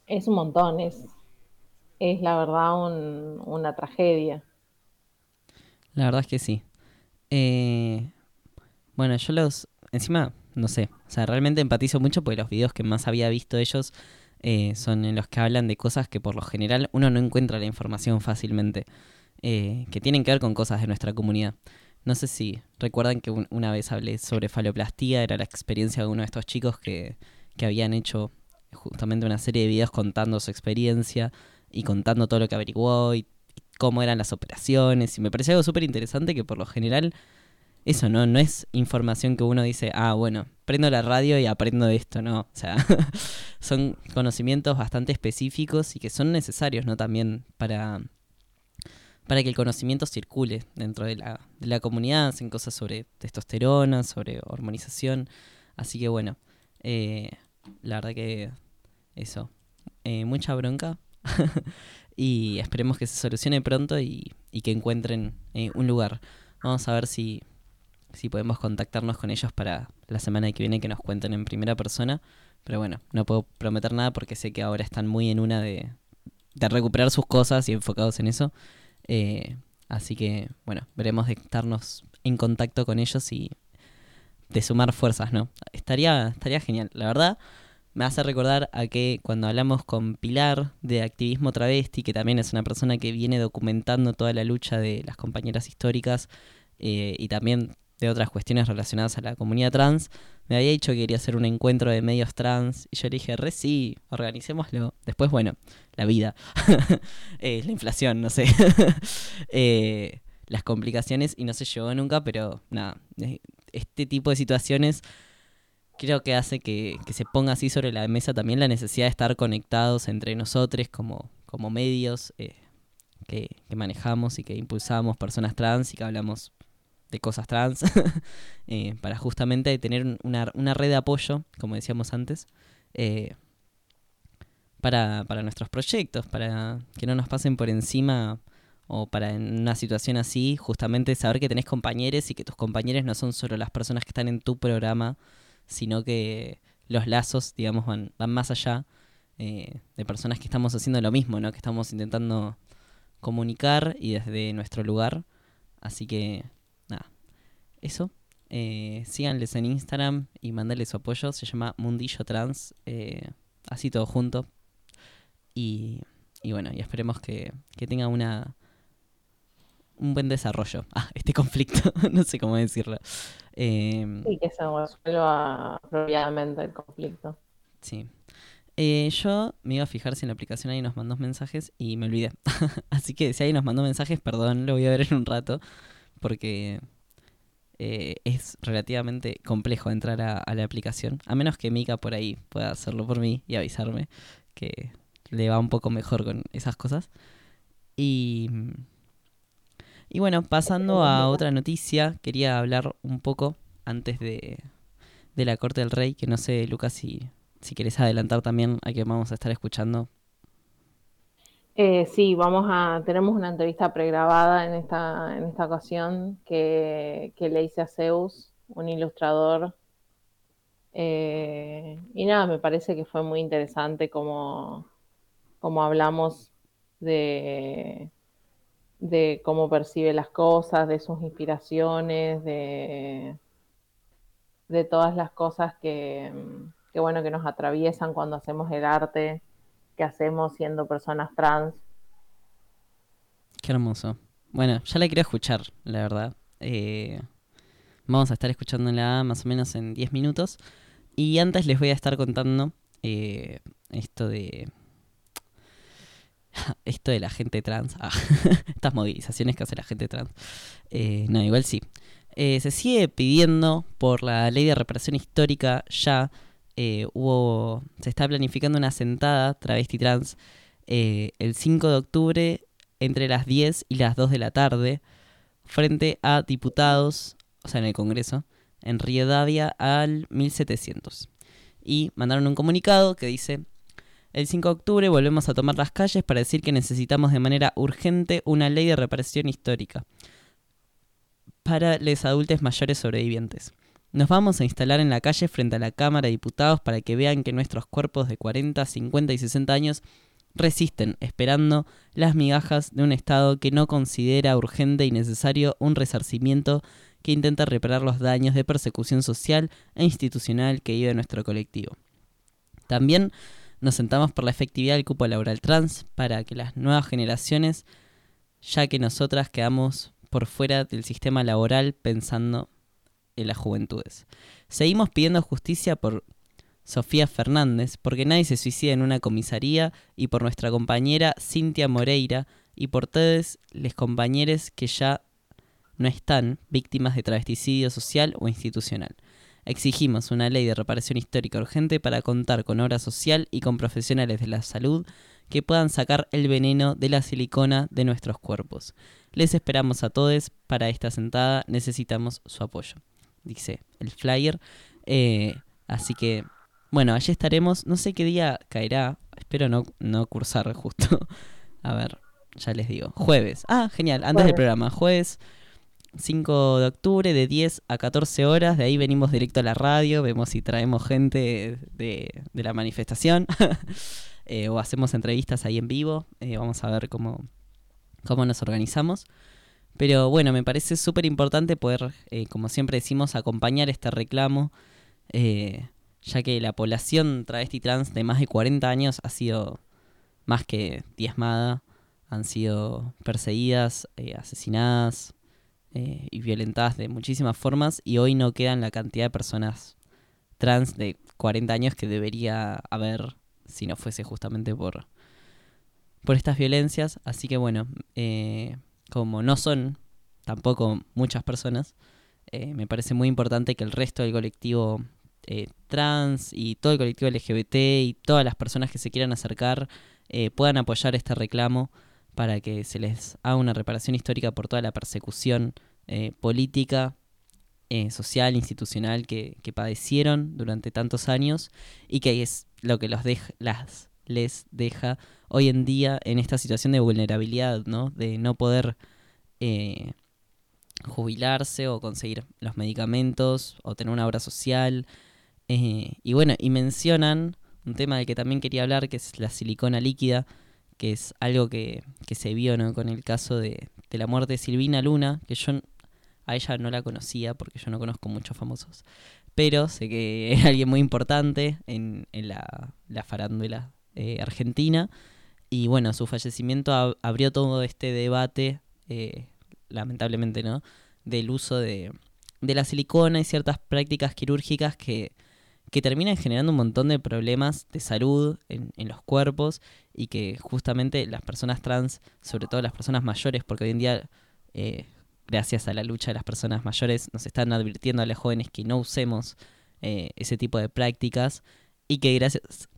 Es un montón, es, es la verdad un- una tragedia. La verdad es que sí. Eh, bueno, yo los... Encima, no sé. O sea, realmente empatizo mucho porque los videos que más había visto ellos eh, son en los que hablan de cosas que por lo general uno no encuentra la información fácilmente. eh, que tienen que ver con cosas de nuestra comunidad. No sé si recuerdan que un- una vez hablé sobre faloplastía, era la experiencia de uno de estos chicos que, que habían hecho justamente una serie de videos contando su experiencia y contando todo lo que averiguó y cómo eran las operaciones. Y me pareció algo súper interesante que por lo general eso no no es información que uno dice ah bueno prendo la radio y aprendo de esto no o sea son conocimientos bastante específicos y que son necesarios no también para para que el conocimiento circule dentro de la, comunidad hacen cosas sobre testosterona sobre hormonización. Así que bueno eh, la verdad que eso. Eh, mucha bronca y esperemos que se solucione pronto y, y que encuentren eh, un lugar. Vamos a ver si, si podemos contactarnos con ellos para la semana que viene que nos cuenten en primera persona. Pero bueno, no puedo prometer nada porque sé que ahora están muy en una de, de recuperar sus cosas y enfocados en eso. Eh, así que bueno, veremos de estarnos en contacto con ellos y de sumar fuerzas, ¿no? Estaría, estaría genial. La verdad, me hace recordar a que cuando hablamos con Pilar de activismo travesti, que también es una persona que viene documentando toda la lucha de las compañeras históricas eh, y también de otras cuestiones relacionadas a la comunidad trans, me había dicho que quería hacer un encuentro de medios trans y yo le dije, re sí, organicémoslo. Después, bueno, la vida, eh, la inflación, no sé, Eh, las complicaciones y no se llegó nunca, pero nada, eh, este tipo de situaciones creo que hace que, que se ponga así sobre la mesa también la necesidad de estar conectados entre nosotros como, como medios eh, que, que manejamos y que impulsamos personas trans y que hablamos de cosas trans eh, para justamente tener un- una, una red de apoyo, como decíamos antes, eh, para, para nuestros proyectos, para que no nos pasen por encima o para en una situación así, justamente saber que tenés compañeros y que tus compañeros no son solo las personas que están en tu programa, sino que los lazos, digamos, van, van más allá eh, de personas que estamos haciendo lo mismo, ¿no? Que estamos intentando comunicar y desde nuestro lugar. Así que, nada, eso. Eh, síganles en Instagram y mandarles su apoyo. Se llama Mundillo Trans. eh, así todo junto. Y, y bueno, y esperemos que, que tenga una un buen desarrollo. Ah, este conflicto, no sé cómo decirlo. Eh, Y que se resuelva apropiadamente el conflicto. Sí. Eh, yo me iba a fijar si en la aplicación alguien nos mandó mensajes y me olvidé. Así que si alguien nos mandó mensajes, perdón, lo voy a ver en un rato. Porque eh, es relativamente complejo entrar a, a la aplicación. A menos que Mika por ahí pueda hacerlo por mí y avisarme que le va un poco mejor con esas cosas. Y, y bueno, pasando a otra noticia, quería hablar un poco antes de, de la Corte del Rey, que no sé, Lucas, si, si querés adelantar también a que vamos a estar escuchando. Eh, sí, vamos a, tenemos una entrevista pregrabada en esta, en esta ocasión que, que le hice a Zeus, un ilustrador. Eh, y nada, me parece que fue muy interesante como, como hablamos de, de cómo percibe las cosas, de sus inspiraciones, de, de todas las cosas que, que, bueno, que nos atraviesan cuando hacemos el arte que hacemos siendo personas trans. Qué hermoso. Bueno, ya la quiero escuchar, la verdad. Eh, vamos a estar escuchándola más o menos en 10 minutos. Y antes les voy a estar contando eh, esto de. Esto de la gente trans. Ah, estas movilizaciones que hace la gente trans. Eh, no, igual sí. Eh, se sigue pidiendo por la ley de reparación histórica ya. eh, hubo. Se está planificando una sentada travesti trans el 5 de octubre entre las 10 y las 2 de la tarde. frente a diputados, o sea, en el Congreso, en Rivadavia al 1700. Y mandaron un comunicado que dice, el 5 de octubre volvemos a tomar las calles para decir que necesitamos de manera urgente una ley de reparación histórica para los adultos mayores sobrevivientes. Nos vamos a instalar en la calle frente a la Cámara de Diputados para que vean que nuestros cuerpos de 40, 50 y 60 años resisten, esperando las migajas de un Estado que no considera urgente y necesario un resarcimiento que intenta reparar los daños de persecución social e institucional que vive nuestro colectivo. También nos sentamos por la efectividad del cupo laboral trans para que las nuevas generaciones, ya que nosotras quedamos por fuera del sistema laboral pensando en las juventudes. Seguimos pidiendo justicia por Sofía Fernández, porque nadie se suicida en una comisaría, y por nuestra compañera Cintia Moreira, y por todos los compañeros que ya no están víctimas de travesticidio social o institucional. Exigimos una ley de reparación histórica urgente para contar con obra social y con profesionales de la salud que puedan sacar el veneno de la silicona de nuestros cuerpos. Les esperamos a todos para esta sentada, necesitamos su apoyo, dice el flyer. Eh, así que, bueno, allí estaremos, no sé qué día caerá, espero no, no cursar justo. a ver, ya les digo, jueves. Ah, genial, antes del Jueves. programa, jueves 5 de octubre de 10 a 14 horas, de ahí venimos directo a la radio, vemos si traemos gente de, de la manifestación eh, o hacemos entrevistas ahí en vivo, eh, vamos a ver cómo, cómo nos organizamos. Pero bueno, me parece súper importante poder, eh, como siempre decimos, acompañar este reclamo, ya que la población travesti trans de más de 40 años ha sido más que diezmada, han sido perseguidas, asesinadas, eh, y violentadas de muchísimas formas y hoy no quedan la cantidad de personas trans de 40 años que debería haber si no fuese justamente por, por estas violencias. Así que bueno, eh, como no son tampoco muchas personas, eh, me parece muy importante que el resto del colectivo trans y todo el colectivo LGBT y todas las personas que se quieran acercar puedan apoyar este reclamo para que se les haga una reparación histórica por toda la persecución eh, política, eh, social, institucional que, padecieron durante tantos años y que es lo que los las, les deja hoy en día en esta situación de vulnerabilidad, ¿no? De no poder eh, jubilarse o conseguir los medicamentos o tener una obra social. y bueno, y mencionan un tema del que también quería hablar, que es la silicona líquida, que es algo que, que se vio ¿no? con el caso de, de la muerte de Silvina Luna, que yo a ella no la conocía porque yo no conozco muchos famosos, pero sé que era alguien muy importante en, en la, la farándula eh, argentina. Y bueno, su fallecimiento ab- abrió todo este debate, eh, lamentablemente, ¿no? Del uso de, de la silicona y ciertas prácticas quirúrgicas que, que terminan generando un montón de problemas de salud en, en los cuerpos y que justamente las personas trans, sobre todo las personas mayores, porque hoy en día, eh, gracias a la lucha de las personas mayores, nos están advirtiendo a los jóvenes que no usemos eh, ese tipo de prácticas y que gracias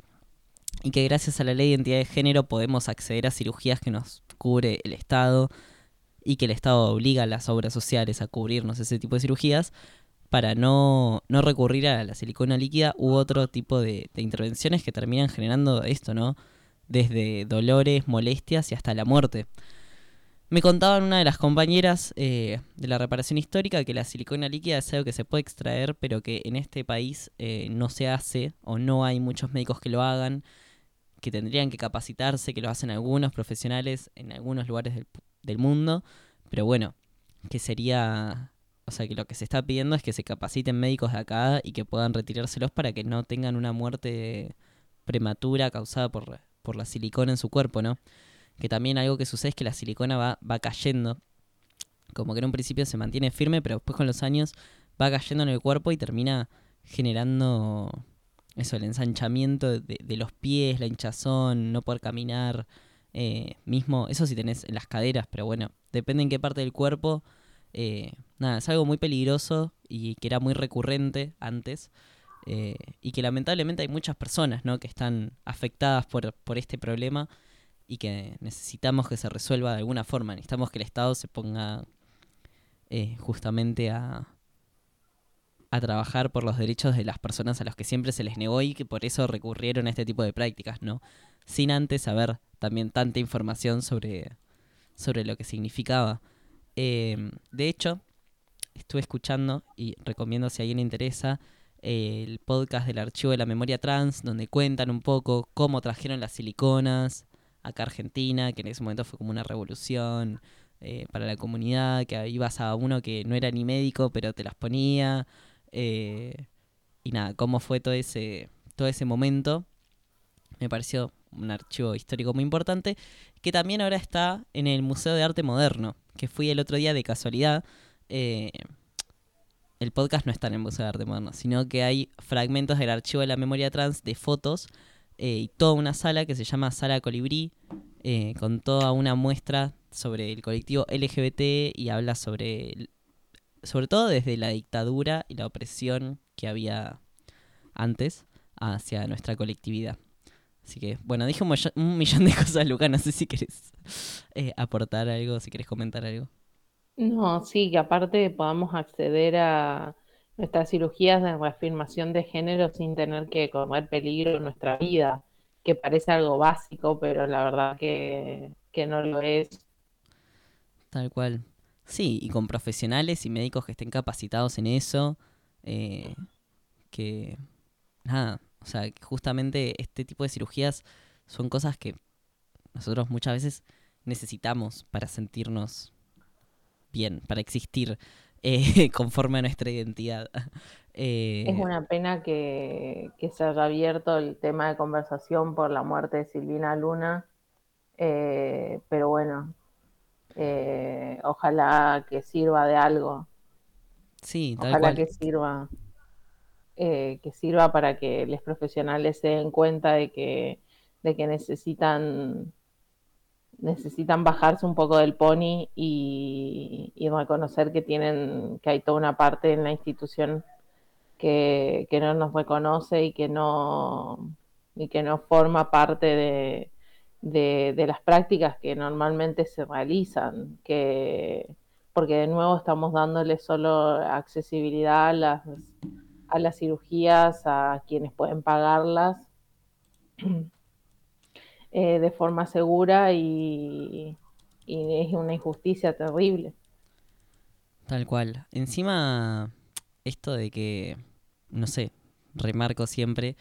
y que gracias a la ley de identidad de género podemos acceder a cirugías que nos cubre el Estado y que el Estado obliga a las obras sociales a cubrirnos ese tipo de cirugías para no, no recurrir a la silicona líquida u otro tipo de, de intervenciones que terminan generando esto, ¿no? Desde dolores, molestias y hasta la muerte. Me contaban una de las compañeras eh, de la reparación histórica que la silicona líquida es algo que se puede extraer, pero que en este país eh, no se hace o no hay muchos médicos que lo hagan, que tendrían que capacitarse, que lo hacen algunos profesionales en algunos lugares del, del mundo, pero bueno, que sería, o sea, que lo que se está pidiendo es que se capaciten médicos de acá y que puedan retirárselos para que no tengan una muerte prematura causada por, por la silicona en su cuerpo, ¿no? Que también algo que sucede es que la silicona va, va cayendo, como que en un principio se mantiene firme, pero después con los años va cayendo en el cuerpo y termina generando eso, el ensanchamiento de, los pies, la hinchazón, no poder caminar, eh, mismo, eso si tenés en las caderas, pero bueno, depende en qué parte del cuerpo. eh, nada, es algo muy peligroso y que era muy recurrente antes. Eh, y que lamentablemente hay muchas personas ¿no? que están afectadas por, por este problema y que necesitamos que se resuelva de alguna forma. Necesitamos que el Estado se ponga eh, justamente a, a trabajar por los derechos de las personas a los que siempre se les negó y que por eso recurrieron a este tipo de prácticas, ¿no? Sin antes haber también tanta información sobre, sobre lo que significaba. Eh, de hecho, estuve escuchando y recomiendo si a alguien le interesa el podcast del archivo de la memoria trans, donde cuentan un poco cómo trajeron las siliconas acá a Argentina, que en ese momento fue como una revolución eh, para la comunidad, que ibas a uno que no era ni médico, pero te las ponía. eh, y nada, cómo fue todo ese, todo ese momento. Me pareció un archivo histórico muy importante, que también ahora está en el Museo de Arte Moderno, que fui el otro día de casualidad. Eh, el podcast no está en Museo de Arte Moderno, sino que hay fragmentos del archivo de la memoria trans de fotos eh, y toda una sala que se llama Sala Colibrí, eh, con toda una muestra sobre el colectivo LGBT y habla sobre, sobre todo desde la dictadura y la opresión que había antes hacia nuestra colectividad. Así que, bueno, dije un millón de cosas, Luca, no sé si querés eh, aportar algo, si querés comentar algo. No, sí, que aparte podamos acceder a nuestras cirugías de reafirmación de género sin tener que correr peligro en nuestra vida, que parece algo básico, pero la verdad que, que no lo es. Tal cual. Sí, y con profesionales y médicos que estén capacitados en eso, eh, que nada, o sea, justamente este tipo de cirugías son cosas que nosotros muchas veces necesitamos para sentirnos bien, para existir eh, conforme a nuestra identidad. Eh, Es una pena que, que se haya abierto el tema de conversación por la muerte de Silvina Luna, eh, pero bueno, ojalá que sirva de algo. sí, tal Ojalá cual. que sirva, que sirva para que los profesionales se den cuenta de que, de que necesitan, necesitan bajarse un poco del pony y, y reconocer que tienen, que hay toda una parte en la institución que, que no nos reconoce y que no, y que no forma parte de, de, las prácticas que normalmente se realizan, que, porque de nuevo estamos dándole solo accesibilidad a las, a las cirugías a quienes pueden pagarlas eh, de forma segura y, es una injusticia terrible. Tal cual. Encima, esto de que, no sé, remarco siempre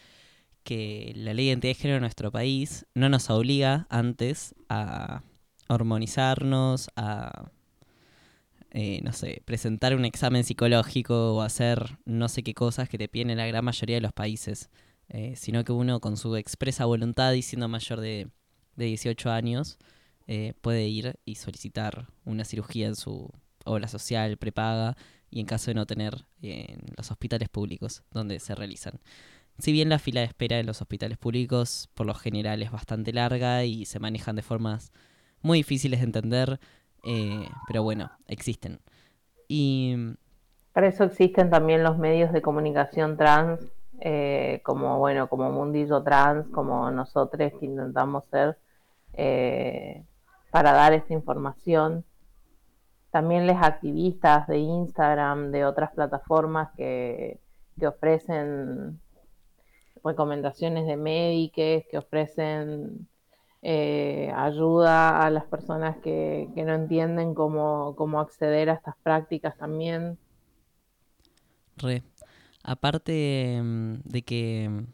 que la ley de identidad de género en nuestro país no nos obliga antes a hormonizarnos, a, eh, no sé, presentar un examen psicológico o hacer no sé qué cosas que te piden en la gran mayoría de los países, eh, sino que uno con su expresa voluntad y siendo mayor de, de 18 años eh, puede ir y solicitar una cirugía en su obra social prepaga y en caso de no tener en los hospitales públicos donde se realizan. Si bien la fila de espera en los hospitales públicos por lo general es bastante larga y se manejan de formas muy difíciles de entender, eh, pero bueno, existen. Y Para eso existen también los medios de comunicación trans, eh, como bueno, como Mundillo Trans, como nosotros que intentamos ser, eh, para dar esta información. También los activistas de Instagram, de otras plataformas que, que ofrecen recomendaciones de médicos, que ofrecen eh, ayuda a las personas que, que no entienden cómo, cómo acceder a estas prácticas también. Re. Aparte mm, de que, mm,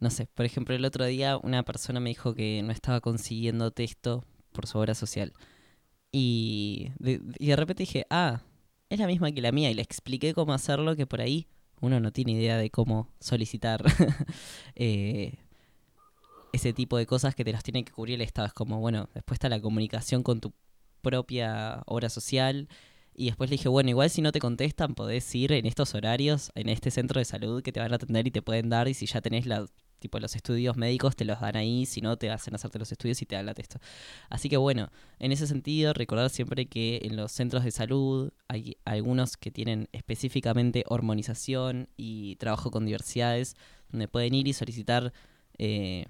no sé, por ejemplo, el otro día una persona me dijo que no estaba consiguiendo texto por su obra social. Y de, y de repente dije, ah, es la misma que la mía. Y le expliqué cómo hacerlo, que por ahí uno no tiene idea de cómo solicitar eh, ese tipo de cosas que te las tiene que cubrir el Estado. Es como, bueno, después está la comunicación con tu propia obra social. Y después le dije, bueno, igual si no te contestan, podés ir en estos horarios, en este centro de salud que te van a atender y te pueden dar. Y si ya tenés la, tipo, los estudios médicos, te los dan ahí. Si no, te hacen hacerte los estudios y te dan la texto. Así que bueno, en ese sentido, recordar siempre que en los centros de salud hay algunos que tienen específicamente hormonización y trabajo con diversidades, donde pueden ir y solicitar eh,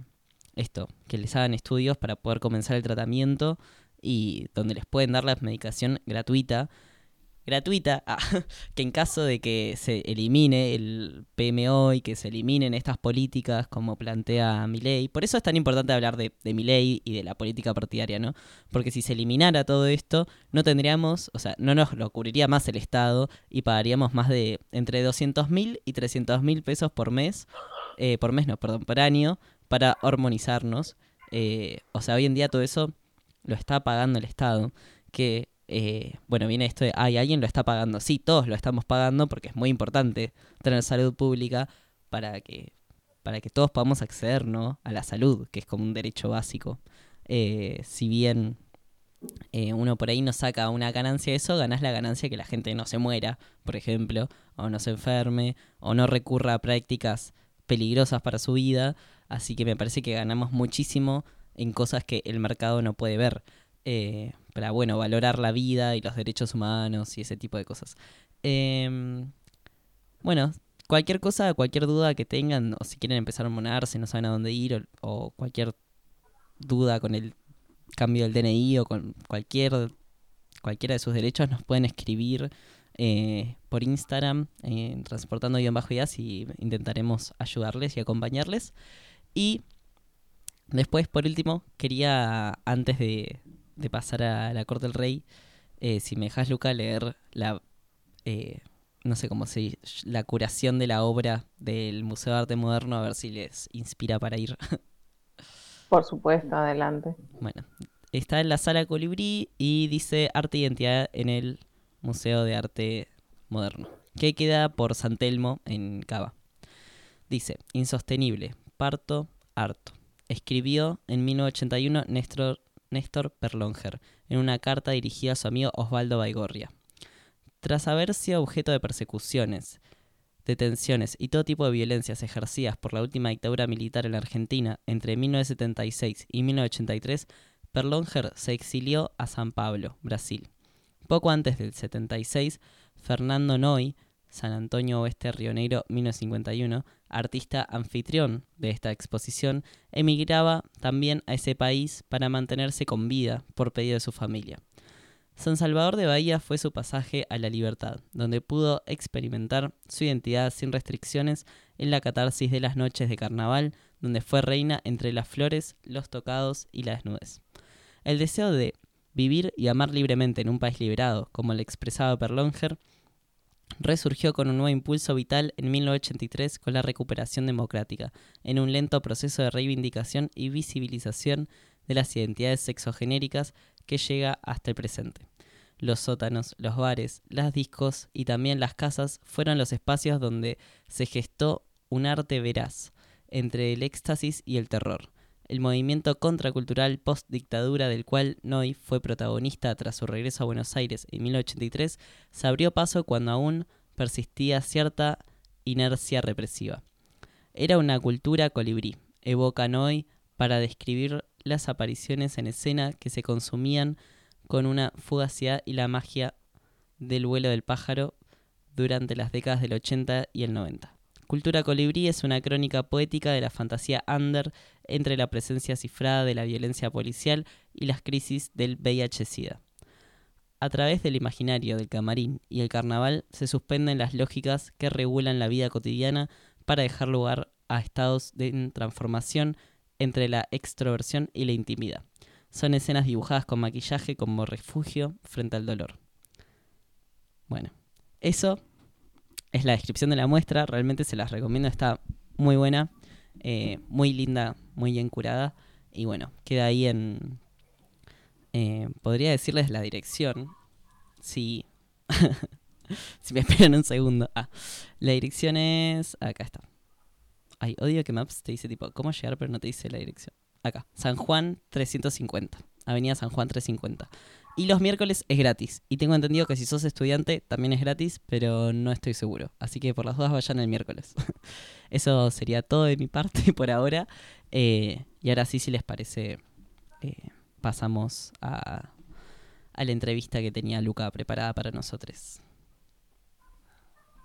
esto, que les hagan estudios para poder comenzar el tratamiento y donde les pueden dar la medicación gratuita. Gratuita, ah, que en caso de que se elimine el PMO y que se eliminen estas políticas como plantea Milei, por eso es tan importante hablar de, de Milei y de la política partidaria, ¿no? Porque si se eliminara todo esto, no tendríamos, o sea, no nos lo cubriría más el Estado y pagaríamos más de entre 200 mil y 300 mil pesos por mes, eh, por mes no, perdón, por año, para hormonizarnos. Eh, o sea, hoy en día todo eso lo está pagando el Estado, que, eh, bueno, viene esto de, ay, alguien lo está pagando. Sí, todos lo estamos pagando porque es muy importante tener salud pública para que, para que todos podamos acceder, ¿no? A la salud, que es como un derecho básico. Eh, si bien eh, uno por ahí no saca una ganancia de eso, ganás la ganancia que la gente no se muera, por ejemplo, o no se enferme, o no recurra a prácticas peligrosas para su vida. Así que me parece que ganamos muchísimo en cosas que el mercado no puede ver. Para, bueno, valorar la vida y los derechos humanos y ese tipo de cosas. Em, bueno, cualquier cosa, cualquier duda que tengan, o si quieren empezar a hormonarse, no saben a dónde ir, o, cualquier duda con el cambio del DNI o con cualquier cualquiera de sus derechos, nos pueden escribir eh, por Instagram, en transportando-ideas y intentaremos ayudarles y acompañarles. Y después, por último, quería, antes de, de pasar a la Corte del Rey, eh, si me dejas, Luca, leer la, eh, no sé cómo se dice, la curación de la obra del Museo de Arte Moderno, a ver si les inspira para ir. Por supuesto, adelante. Bueno, está en la sala Colibrí y dice Arte e Identidad en el Museo de Arte Moderno, que queda por San Telmo en Cava. Dice, insostenible, parto, harto. Escribió en 1981 Néstor, Néstor Perlonger en una carta dirigida a su amigo Osvaldo Baigorria. Tras haber sido objeto de persecuciones, detenciones y todo tipo de violencias ejercidas por la última dictadura militar en la Argentina entre 1976 y 1983, Perlonger se exilió a San Pablo, Brasil. Poco antes del 76, Fernando Noy, San Antonio Oeste Río Negro 1951, artista anfitrión de esta exposición, emigraba también a ese país para mantenerse con vida por pedido de su familia. San Salvador de Bahía fue su pasaje a la libertad, donde pudo experimentar su identidad sin restricciones en la catarsis de las noches de carnaval, donde fue reina entre las flores, los tocados y la desnudez. El deseo de vivir y amar libremente en un país liberado, como le expresaba Perlonger, resurgió con un nuevo impulso vital en 1983 con la recuperación democrática, en un lento proceso de reivindicación y visibilización de las identidades sexogenéricas que llega hasta el presente. Los sótanos, los bares, las discos y también las casas fueron los espacios donde se gestó un arte veraz entre el éxtasis y el terror. El movimiento contracultural post-dictadura del cual Noy fue protagonista tras su regreso a Buenos Aires en 1983 se abrió paso cuando aún persistía cierta inercia represiva. Era una cultura colibrí, evoca Noy para describir las apariciones en escena que se consumían con una fugacidad y la magia del vuelo del pájaro durante las décadas del 80 y el 90. Cultura colibrí es una crónica poética de la fantasía under entre la presencia cifrada de la violencia policial y las crisis del VIH-Sida. A través del imaginario del camarín y el carnaval se suspenden las lógicas que regulan la vida cotidiana para dejar lugar a estados de transformación entre la extroversión y la intimidad. Son escenas dibujadas con maquillaje como refugio frente al dolor. Bueno, eso es la descripción de la muestra. Realmente se las recomiendo. Está muy buena, eh, muy linda, muy bien curada. Y bueno, queda ahí en... eh, podría decirles la dirección. Si... si me esperan un segundo. Ah, la dirección es... Acá está. Ay, odio que Maps te dice tipo, ¿cómo llegar? Pero no te dice la dirección. Acá, San Juan 350. Avenida San Juan 350. Y los miércoles es gratis. Y tengo entendido que si sos estudiante también es gratis, pero no estoy seguro. Así que por las dudas vayan el miércoles. Eso sería todo de mi parte por ahora. Eh, y ahora sí, si les parece, eh, pasamos a, a la entrevista que tenía Luca preparada para nosotros.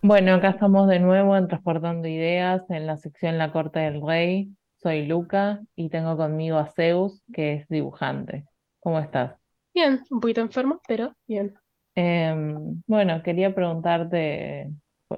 Bueno, acá estamos de nuevo en Transportando Ideas en la sección La Corte del Rey. Soy Luca y tengo conmigo a Zeus, que es dibujante. ¿Cómo estás? Bien, un poquito enfermo, pero bien. Em, bueno, quería preguntarte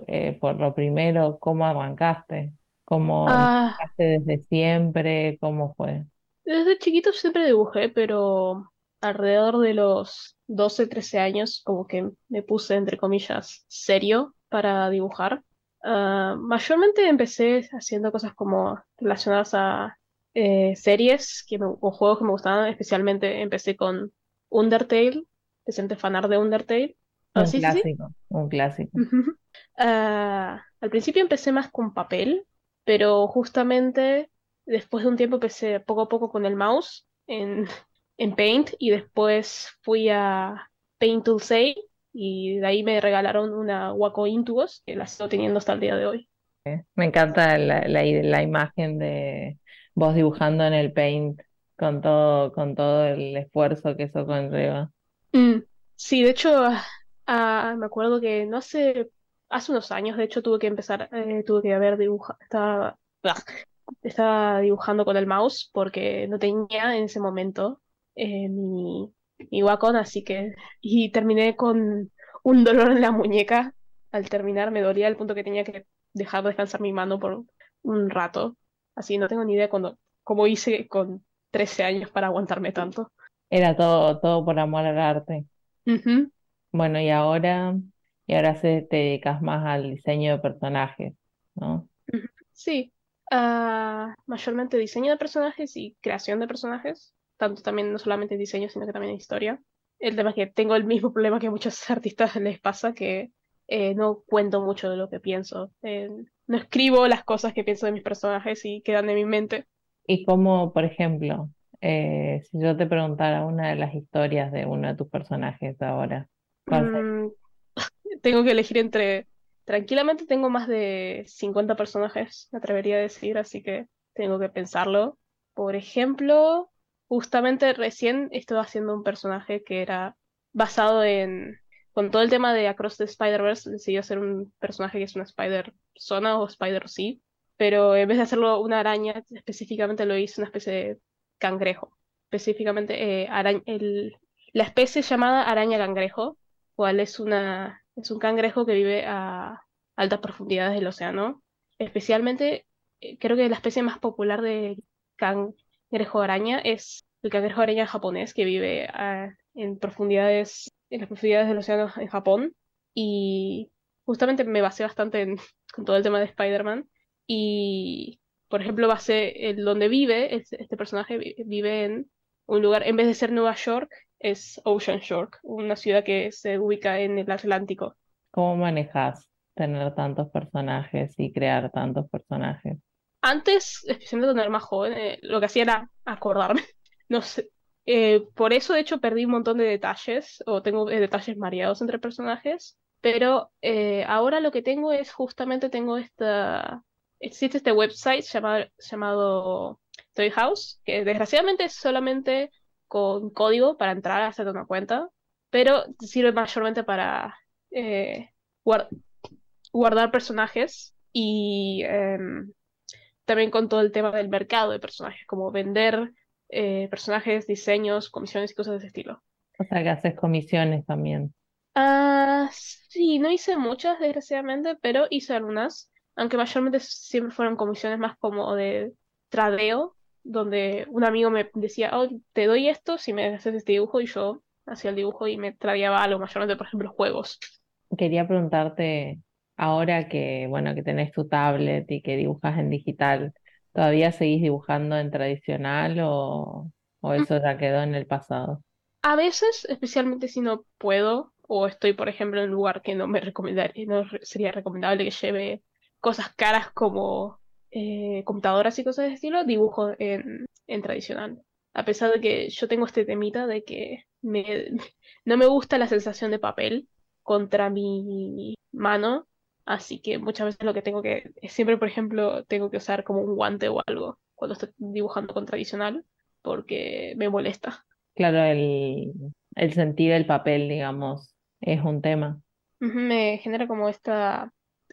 eh, por lo primero, ¿cómo arrancaste? ¿Cómo Ah, desde siempre? ¿Cómo fue? desde chiquito siempre dibujé, pero alrededor de los 12, 13 años, como que me puse, entre comillas, serio para dibujar. Ah, mayormente empecé haciendo cosas como relacionadas a eh, series que me- o juegos que me gustaban, especialmente empecé con Undertale, presente fanart de Undertale. Ah, Un sí, sí, sí. clásico, un clásico. Ah, al principio empecé más con papel, pero justamente después de un tiempo empecé poco a poco con el mouse en, en Paint y después fui a Paint Toolsay y de ahí me regalaron una Wacom Intuos que la sigo teniendo hasta el día de hoy. Me encanta la, la, la imagen de vos dibujando en el Paint con todo, con todo el esfuerzo que eso conlleva. Mm, sí, de hecho, ah, me acuerdo que no hace, hace unos años, de hecho, tuve que empezar, eh, tuve que haber dibujado, estaba, estaba dibujando con el mouse porque no tenía en ese momento eh, mi, mi Wacom, así que, y terminé con un dolor en la muñeca. Al terminar me dolía al punto que tenía que dejar descansar mi mano por un rato. Así no tengo ni idea cuando, cómo hice con 13 años para aguantarme tanto. Era todo, todo por amor al arte. Bueno, y ahora, y ahora se te dedicas más al diseño de personajes, ¿no? Sí, ah, mayormente diseño de personajes y creación de personajes, tanto también no solamente diseño, sino que también historia. El tema es que tengo el mismo problema que a muchos artistas les pasa, que eh, no cuento mucho de lo que pienso. Eh, no escribo las cosas que pienso de mis personajes y quedan en mi mente. Y como, por ejemplo, eh, si yo te preguntara una de las historias de uno de tus personajes ahora. Mm, tengo que elegir entre... Tranquilamente tengo más de 50 personajes, me atrevería a decir, así que tengo que pensarlo. Por ejemplo, justamente recién estaba haciendo un personaje que era basado en... Con todo el tema de Across the Spider-Verse, decidí hacer un personaje que es una Spider-Zona o Spider-Sea, pero en vez de hacerlo una araña, específicamente lo hice una especie de cangrejo. Específicamente, eh, el- la especie llamada araña cangrejo cual es una, es un cangrejo que vive a altas profundidades del océano. Especialmente, eh, creo que la especie más popular de cangrejo araña es el cangrejo araña japonés, que vive en profundidades, en las profundidades del océano en Japón. Y justamente me basé bastante con todo el tema de Spider-Man. Y, por ejemplo, basé en donde vive, este, este personaje vi- vive en un lugar, en vez de ser Nueva York, es Ocean Shore, una ciudad que se ubica en el Atlántico. ¿Cómo manejas tener tantos personajes y crear tantos personajes? Antes, especialmente cuando era más joven, eh, lo que hacía era acordarme. No sé. Eh, por eso, de hecho, perdí un montón de detalles, o tengo eh, detalles mareados entre personajes. Pero eh, ahora lo que tengo es justamente tengo esta. Existe este website llamado, llamado Toy House, que desgraciadamente es solamente con código para entrar a hacer una cuenta, pero sirve mayormente para eh, guar- guardar personajes y em, también con todo el tema del mercado de personajes, como vender eh, personajes, diseños, comisiones y cosas de ese estilo. O sea, que haces comisiones también. Ah, sí, no hice muchas, desgraciadamente, pero hice algunas, aunque mayormente siempre fueron comisiones más como de tradeo, donde un amigo me decía, oh, te doy esto si me haces este dibujo, y yo hacía el dibujo y me tradeaba algo, mayormente, por ejemplo, juegos. Quería preguntarte, ahora que, bueno, que tenés tu tablet y que dibujas en digital, ¿todavía seguís dibujando en tradicional o, o eso ya quedó en el pasado? A veces, especialmente si no puedo, o estoy, por ejemplo, en un lugar que no me recomendaría, no sería recomendable que lleve cosas caras como eh, computadoras y cosas de estilo, dibujo en, en tradicional. A pesar de que yo tengo este temita de que me, no me gusta la sensación de papel contra mi mano, así que muchas veces lo que tengo que, siempre, por ejemplo, tengo que usar como un guante o algo cuando estoy dibujando con tradicional, porque me molesta. Claro, el, el sentir el papel, digamos, es un tema. Me genera como este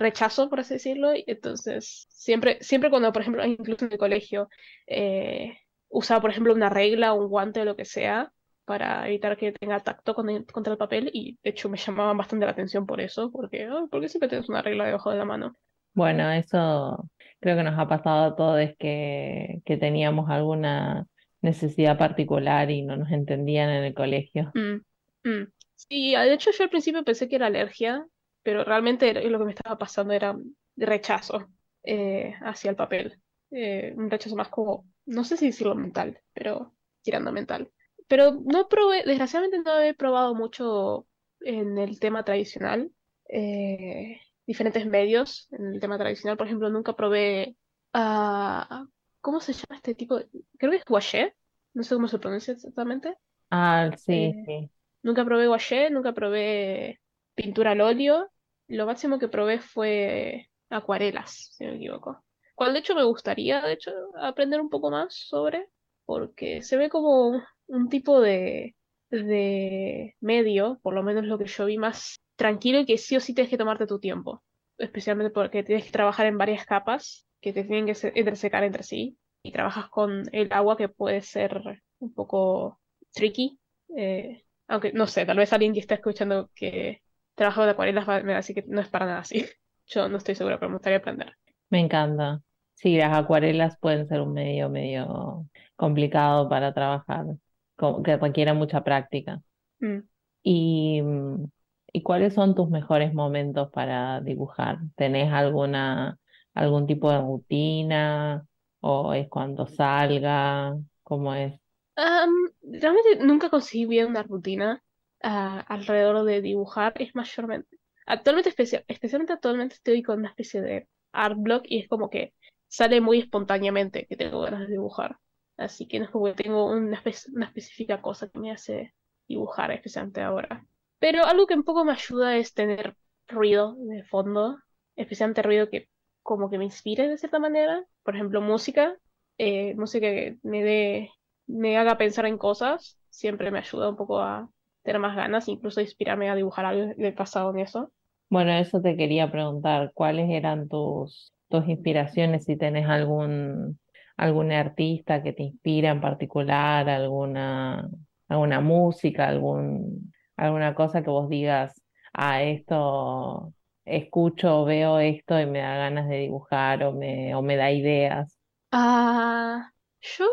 rechazo, por así decirlo, y entonces siempre, siempre cuando, por ejemplo, incluso en el colegio, eh, usaba, por ejemplo, una regla, un guante o lo que sea, para evitar que tenga tacto con el- contra el papel y de hecho me llamaban bastante la atención por eso, porque, "Ay, ¿por qué siempre tienes una regla debajo de la mano? Bueno, eso creo que nos ha pasado a todos que, que teníamos alguna necesidad particular y no nos entendían en el colegio. Mm, mm. Sí, de hecho yo al principio pensé que era alergia, pero realmente lo que me estaba pasando era rechazo eh, hacia el papel. Eh, un rechazo más como, no sé si decirlo mental, pero tirando a mental. Pero no probé, desgraciadamente no he probado mucho en el tema tradicional, eh, diferentes medios en el tema tradicional. Por ejemplo, nunca probé, ah, ¿cómo se llama este tipo? Creo que es gouache, no sé cómo se pronuncia exactamente. Ah, sí, Eh, sí. Nunca probé gouache, nunca probé pintura al óleo. Lo máximo que probé fue acuarelas, si no me equivoco. Cual de hecho me gustaría, de hecho, aprender un poco más sobre, porque se ve como un tipo de, de medio, por lo menos lo que yo vi más tranquilo y que sí o sí tienes que tomarte tu tiempo. Especialmente porque tienes que trabajar en varias capas que te tienen que se- entresecar entre sí. Y trabajas con el agua que puede ser un poco tricky. eh, aunque no sé, tal vez alguien que está escuchando que trabaja con acuarelas va- me va a decir que no es para nada así. Yo no estoy segura, pero me gustaría aprender. Me encanta. Sí, las acuarelas pueden ser un medio medio complicado para trabajar, que requiere mucha práctica. Mm. ¿Y, ¿y cuáles son tus mejores momentos para dibujar? ¿Tenés alguna, algún tipo de rutina? ¿O es cuando salga? ¿Cómo es? Realmente nunca conseguí bien una rutina alrededor de dibujar. Es mayormente. Actualmente, especia- especialmente actualmente, estoy con una especie de art block y es como que sale muy espontáneamente que tengo ganas de dibujar. Así que no es como que tengo una, espe- una específica cosa que me hace dibujar, especialmente ahora. Pero algo que un poco me ayuda es tener ruido de fondo, especialmente ruido que como que me inspire de cierta manera. Por ejemplo, música, eh, música que me dé, me haga pensar en cosas, siempre me ayuda un poco a tener más ganas, incluso inspirarme a dibujar algo del pasado en eso. Bueno, eso te quería preguntar, ¿cuáles eran tus, tus inspiraciones? Si tenés algún, algún artista que te inspira en particular, alguna, alguna música, algún, alguna cosa que vos digas, ah, esto escucho, veo esto y me da ganas de dibujar o me, o me da ideas. Ah, yo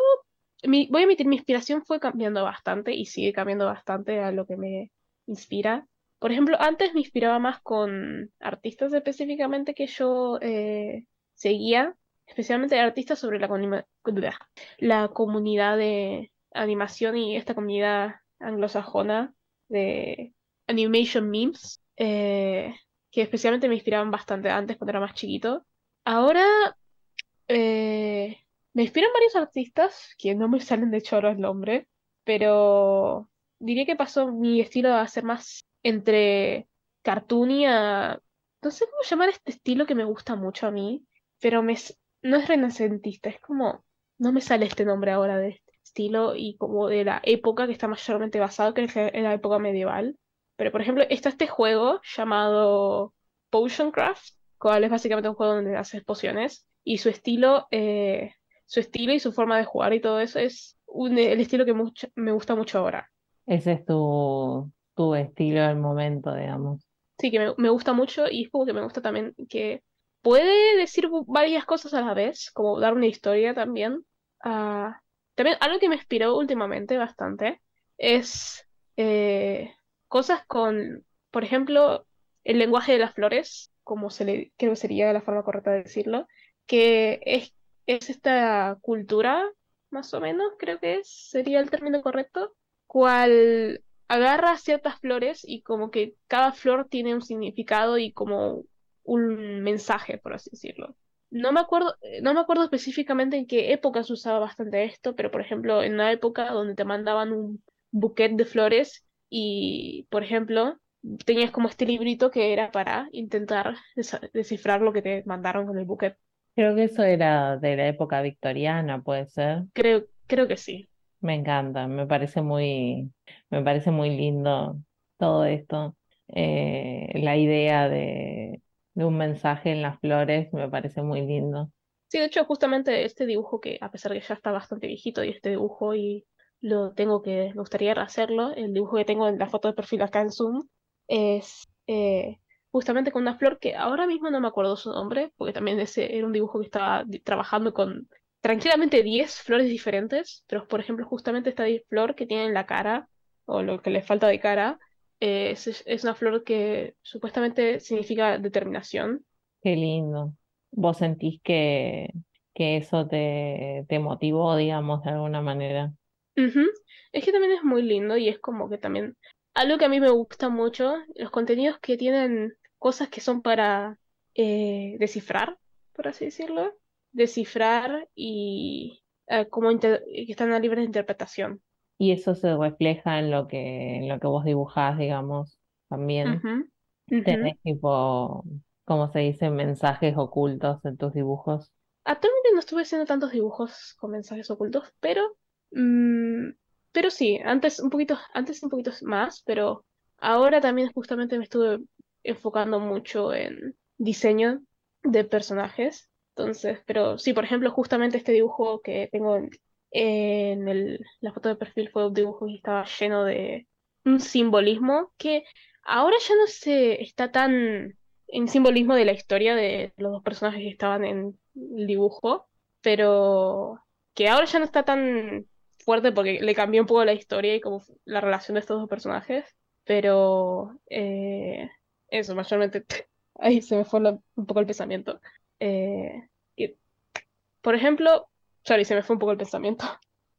mi- voy a admitir, mi inspiración fue cambiando bastante y sigue cambiando bastante a lo que me inspira. Por ejemplo, antes me inspiraba más con artistas específicamente que yo eh, seguía, especialmente artistas sobre la, la comunidad de animación y esta comunidad anglosajona de animation memes, eh, que especialmente me inspiraban bastante antes cuando era más chiquito. Ahora eh, me inspiran varios artistas, que no me salen de ahora el nombre, pero diría que pasó mi estilo a ser más entre cartoony a... No sé cómo llamar este estilo que me gusta mucho a mí, pero me, no es renacentista, es como... No me sale este nombre ahora de este estilo y como de la época que está mayormente basado, que es en la época medieval. Pero por ejemplo, está este juego llamado Potion Craft, cual es básicamente un juego donde haces pociones y su estilo, eh, su estilo y su forma de jugar y todo eso es un- el estilo que mucho- me gusta mucho ahora. Ese es tu, tu estilo del momento, digamos. Sí, que me, me gusta mucho y es como que me gusta también que puede decir varias cosas a la vez, como dar una historia también. Ah, también algo que me inspiró últimamente bastante es eh, cosas con, por ejemplo, el lenguaje de las flores, como se le, creo que sería la forma correcta de decirlo, que es, es esta cultura, más o menos, creo que sería el término correcto, cual agarra ciertas flores y como que cada flor tiene un significado y como un mensaje, por así decirlo. No me acuerdo, eh, no me acuerdo específicamente en qué época se usaba bastante esto, pero por ejemplo, en una época donde te mandaban un buquet de flores y, por ejemplo, tenías como este librito que era para intentar descifrar lo que te mandaron con el buquet. Creo que eso era de la época victoriana, puede ser. Creo, creo que sí. Me encanta, me parece muy, me parece muy lindo todo esto. Eh, la idea de, de un mensaje en las flores me parece muy lindo. Sí, de hecho, justamente este dibujo que, a pesar que ya está bastante viejito, y este dibujo y lo tengo que, me gustaría hacerlo. El dibujo que tengo en la foto de perfil acá en Zoom es eh, justamente con una flor que ahora mismo no me acuerdo su nombre, porque también ese era un dibujo que estaba trabajando con tranquilamente 10 flores diferentes, pero por ejemplo justamente esta flor que tiene en la cara, o lo que le falta de cara, eh, es, es una flor que supuestamente significa determinación. Qué lindo. ¿Vos sentís que, que eso te, te motivó, digamos, de alguna manera? Es que también es muy lindo y es como que también algo que a mí me gusta mucho, los contenidos que tienen cosas que son para eh, descifrar, por así decirlo, descifrar y eh, como que están a libre de interpretación. Y eso se refleja en lo que, en lo que vos dibujás, digamos, también. Ujú, ujú. Tenés tipo, ¿cómo se dice? Mensajes ocultos en tus dibujos. Actualmente no estuve haciendo tantos dibujos con mensajes ocultos, pero, mm, pero sí, antes un poquito, antes un poquito más, pero ahora también justamente me estuve enfocando mucho en diseño de personajes. Entonces, pero sí, por ejemplo, justamente este dibujo que tengo en, el- la foto de perfil fue un dibujo que estaba lleno de un simbolismo que ahora ya no se está tan en simbolismo de la historia de los dos personajes que estaban en el dibujo, pero que ahora ya no está tan fuerte porque le cambió un poco la historia y como la relación de estos dos personajes, pero eh, eso, mayormente, ahí se me fue la- un poco el pensamiento. Eh, y, por ejemplo, sorry, se me fue un poco el pensamiento.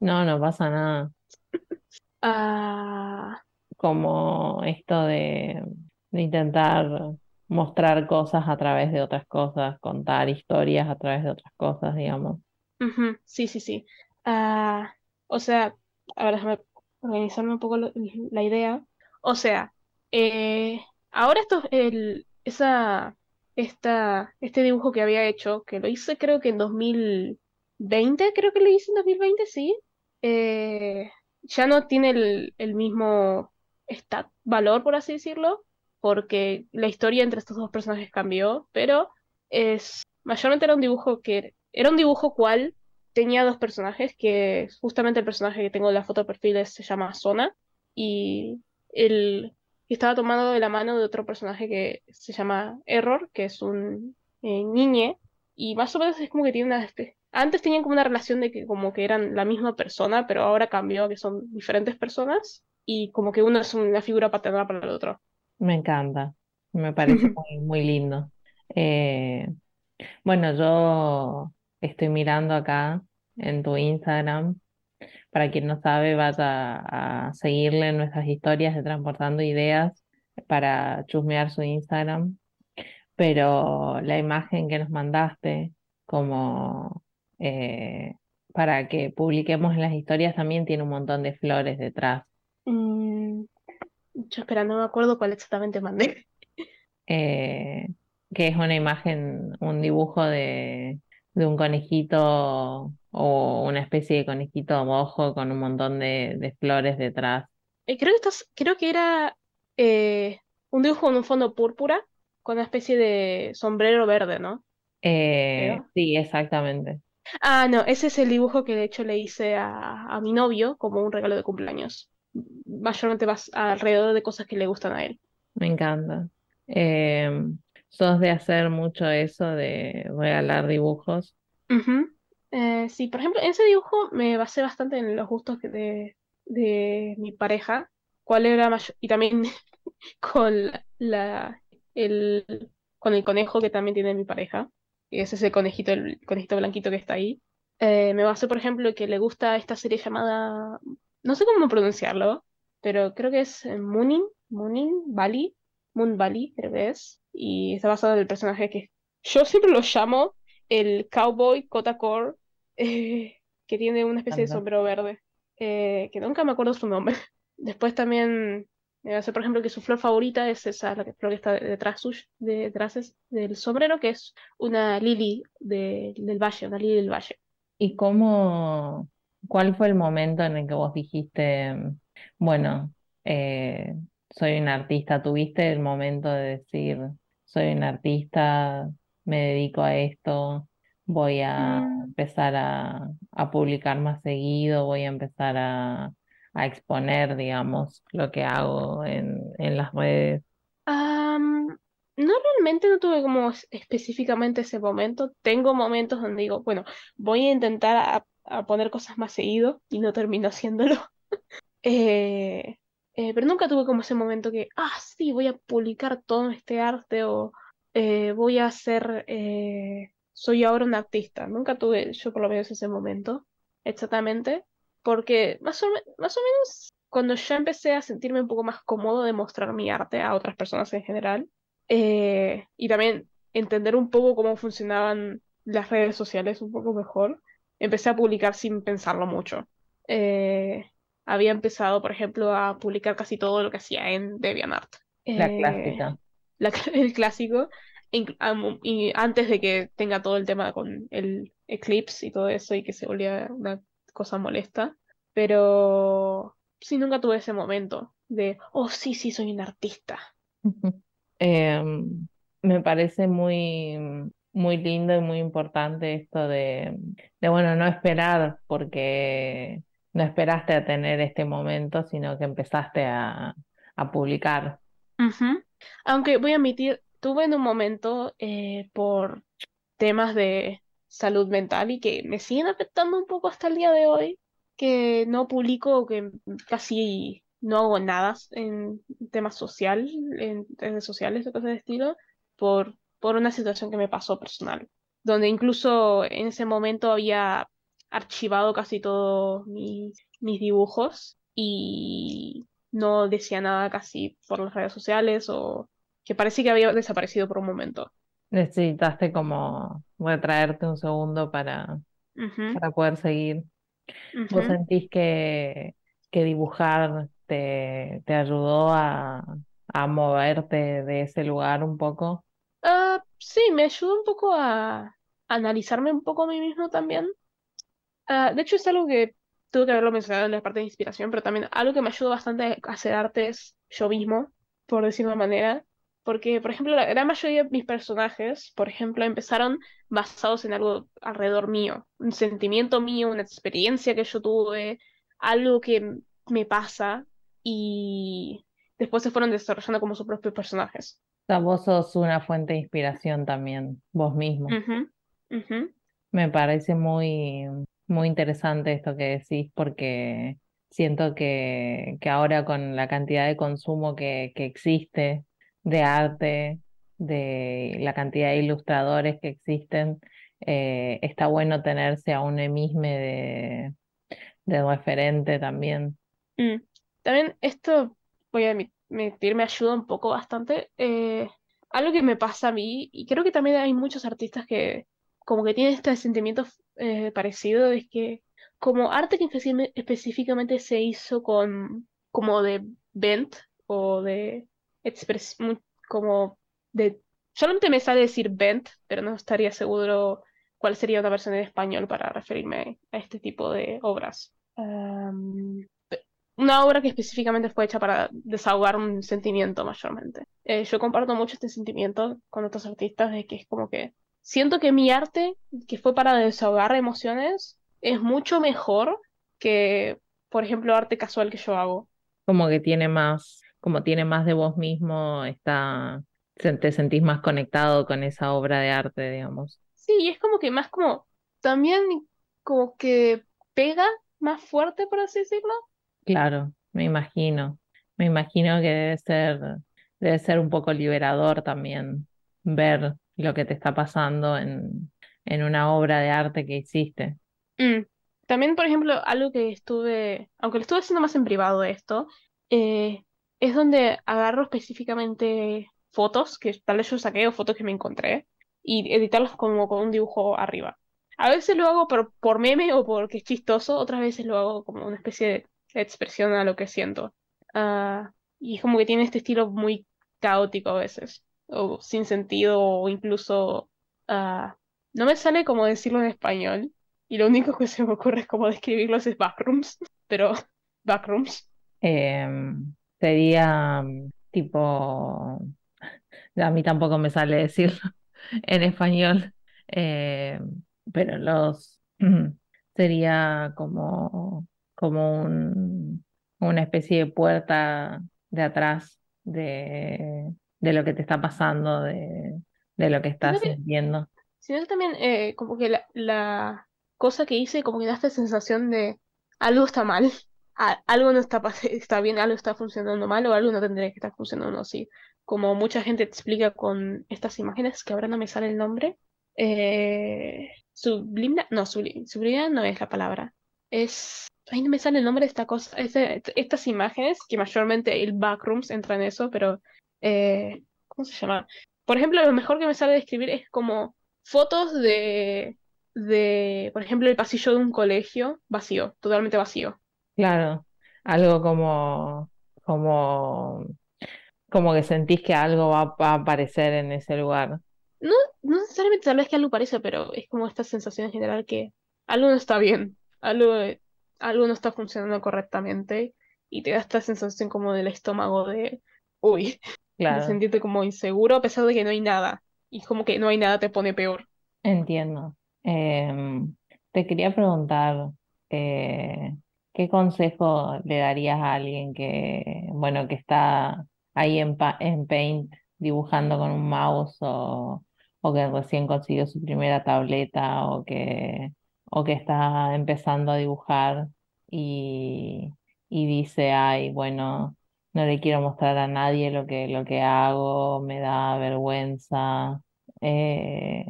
No, no pasa nada. Ah, Como esto de, de intentar mostrar cosas a través de otras cosas, contar historias a través de otras cosas, digamos. ujú, sí, sí, sí. Ah, o sea, a ver, déjame organizarme un poco lo- la idea. O sea, eh, ahora esto, el, esa, este dibujo que había hecho, que lo hice creo que en 2020, creo que lo hice en 2020, sí, eh, ya no tiene el, mismo valor, por así decirlo, porque la historia entre estos dos personajes cambió, pero es, mayormente era un dibujo que, era un dibujo cual tenía dos personajes, que justamente el personaje que tengo en la foto de perfil se llama Sona, y el que estaba tomado de la mano de otro personaje que se llama Error, que es un eh, niñe, y más o menos es como que tiene una... espe- Antes tenían como una relación de que como que eran la misma persona, pero ahora cambió a que son diferentes personas, y como que uno es una figura paternal para el otro. Me encanta, me parece muy, muy lindo. Eh, bueno, yo estoy mirando acá en tu Instagram. Para quien no sabe, vaya a seguirle en nuestras historias de Transportando Ideas para chusmear su Instagram. Pero la imagen que nos mandaste, como eh, para que publiquemos en las historias, también tiene un montón de flores detrás. Mm, yo espera, no me acuerdo cuál exactamente mandé. eh, que es una imagen, un dibujo de, de un conejito o una especie de conejito mojo con un montón de, de flores detrás. Eh, creo que estás, creo que era eh, un dibujo con un fondo púrpura con una especie de sombrero verde, ¿no? Eh, sí, exactamente. Ah, no, ese es el dibujo que de hecho le hice a, a mi novio como un regalo de cumpleaños. Mayormente vas alrededor de cosas que le gustan a él. Me encanta. Eh, sos de hacer mucho eso de regalar dibujos. Ujú. Eh, sí, por ejemplo, en ese dibujo me basé bastante en los gustos que de, de mi pareja, cuál era mayor, y también con la, el, con el conejo que también tiene mi pareja, ese es el conejito, el conejito blanquito que está ahí. Eh, me basé, por ejemplo, que le gusta esta serie llamada, no sé cómo pronunciarlo, pero creo que es eh, Moonin, Moonin Valley, Moon Valley, creo que es, y está basado en el personaje que yo siempre lo llamo el cowboy Kotakor, eh, que tiene una especie de sombrero verde, eh, que nunca me acuerdo su nombre. Después también me hace, por ejemplo, que su flor favorita es esa, la que- flor que está detrás suyo, de- detrás es- del sombrero, que es una lily de- del valle, una lily del valle. ¿Y cómo, cuál fue el momento en el que vos dijiste, bueno, eh, soy un artista? ¿Tuviste el momento de decir, soy un artista, me dedico a esto, voy a Mm. empezar a, a publicar más seguido, voy a empezar a, a exponer, digamos, lo que hago en, en las redes. Am, no realmente no tuve como es- específicamente ese momento. Tengo momentos donde digo, bueno, voy a intentar a, a poner cosas más seguido y no termino haciéndolo. Eh, eh, pero nunca tuve como ese momento que, ah, sí, voy a publicar todo este arte o eh, voy a hacer, eh, soy ahora un artista. Nunca tuve yo por lo menos ese momento, exactamente, porque más o, más o menos cuando ya empecé a sentirme un poco más cómodo de mostrar mi arte a otras personas en general, eh, y también entender un poco cómo funcionaban las redes sociales un poco mejor, empecé a publicar sin pensarlo mucho. Había empezado, por ejemplo, a publicar casi todo lo que hacía en DeviantArt. La Eh, clásica. la- el clásico, y antes de que tenga todo el tema con el Eclipse y todo eso y que se volviera una cosa molesta. Pero sí, nunca tuve ese momento de, oh, sí, sí, soy un artista. Em, me parece muy, muy lindo y muy importante esto de, de, bueno, no esperar porque no esperaste a tener este momento, sino que empezaste a, a publicar. Aunque voy a admitir, tuve en un momento eh, por temas de salud mental y que me siguen afectando un poco hasta el día de hoy, que no publico, que casi no hago nada en temas social, en redes sociales o cosas de estilo, por, por una situación que me pasó personal, donde incluso en ese momento había archivado casi todos mis, mis dibujos y no decía nada casi por las redes sociales o que parecía que había desaparecido por un momento. Necesitaste como retraerte un segundo para, para poder seguir. ¿Vos sentís que, que dibujar te, te ayudó a, a moverte de ese lugar un poco? Ah, sí, me ayudó un poco a analizarme un poco a mí mismo también. Ah, de hecho, es algo que tuve que haberlo mencionado en la parte de inspiración, pero también algo que me ayudó bastante a hacer arte es yo mismo, por decirlo de una manera. Porque, por ejemplo, la gran mayoría de mis personajes, por ejemplo, empezaron basados en algo alrededor mío, un sentimiento mío, una experiencia que yo tuve, algo que me pasa, y después se fueron desarrollando como sus propios personajes. O sea, vos sos una fuente de inspiración también, vos mismo. Me parece muy, muy interesante esto que decís porque siento que, que ahora con la cantidad de consumo que, que existe de arte, de la cantidad de ilustradores que existen, eh, está bueno tenerse a un emisme de, de referente también. Mm. También esto, voy a admi- admitir, me ayuda un poco bastante. eh, algo que me pasa a mí, y creo que también hay muchos artistas que como que tienen este sentimiento eh, parecido, es que como arte que específicamente se hizo con como de bent o de como de solamente me sale decir bent, pero no estaría seguro cuál sería una versión en español para referirme a este tipo de obras. Am, una obra que específicamente fue hecha para desahogar un sentimiento mayormente. Eh, yo comparto mucho este sentimiento con otros artistas de que es como que siento que mi arte, que fue para desahogar emociones, es mucho mejor que, por ejemplo, arte casual que yo hago. Como que tiene más, como tiene más de vos mismo, está, te sentís más conectado con esa obra de arte, digamos. Sí, y es como que más como, también como que pega más fuerte, por así decirlo. Claro, me imagino. Me imagino que debe ser, debe ser un poco liberador también ver lo que te está pasando en, en una obra de arte que hiciste. Mm. También, por ejemplo, algo que estuve, aunque lo estuve haciendo más en privado esto, eh, es donde agarro específicamente fotos que tal vez yo saqué o fotos que me encontré y editarlas como con un dibujo arriba. A veces lo hago por, por meme o porque es chistoso, otras veces lo hago como una especie de expresión a lo que siento. Ah, y es como que tiene este estilo muy caótico a veces, o sin sentido, o incluso... ah, no me sale como decirlo en español. Y lo único que se me ocurre es como describirlos es backrooms, pero backrooms. Em, sería mm, tipo, a mí tampoco me sale decirlo en español. Em, pero los sería como, como un, una especie de puerta de atrás de, de lo que te está pasando, de, de lo que estás Sino que, sintiendo. sino que también eh, como que la, la cosa que hice como que da esta sensación de algo está mal, a- algo no está, está bien, algo está funcionando mal o algo no tendría que estar funcionando así. Como mucha gente explica con estas imágenes, que ahora no me sale el nombre. Eh, no, no es la palabra. Es, ahí no me sale el nombre de esta cosa, es de- estas imágenes, que mayormente el backrooms entra en eso, pero eh, ¿cómo se llama? Por ejemplo, lo mejor que me sale describir es como fotos de, de, por ejemplo, el pasillo de un colegio vacío, totalmente vacío. Claro, algo como, como, como que sentís que algo va, va a aparecer en ese lugar. No, no necesariamente tal vez que algo parece, pero es como esta sensación en general que algo no está bien, algo, algo no está funcionando correctamente y te da esta sensación como del estómago de, uy, de Claro, sentirte como inseguro a pesar de que no hay nada. Y como que no hay nada te pone peor. entiendo. Em, te quería preguntar, eh, ¿qué consejo le darías a alguien que, bueno, que está ahí en, pa- en Paint dibujando con un mouse o, o que recién consiguió su primera tableta o que, o que está empezando a dibujar y, y dice, ay, bueno, no le quiero mostrar a nadie lo que, lo que hago, me da vergüenza? Eh,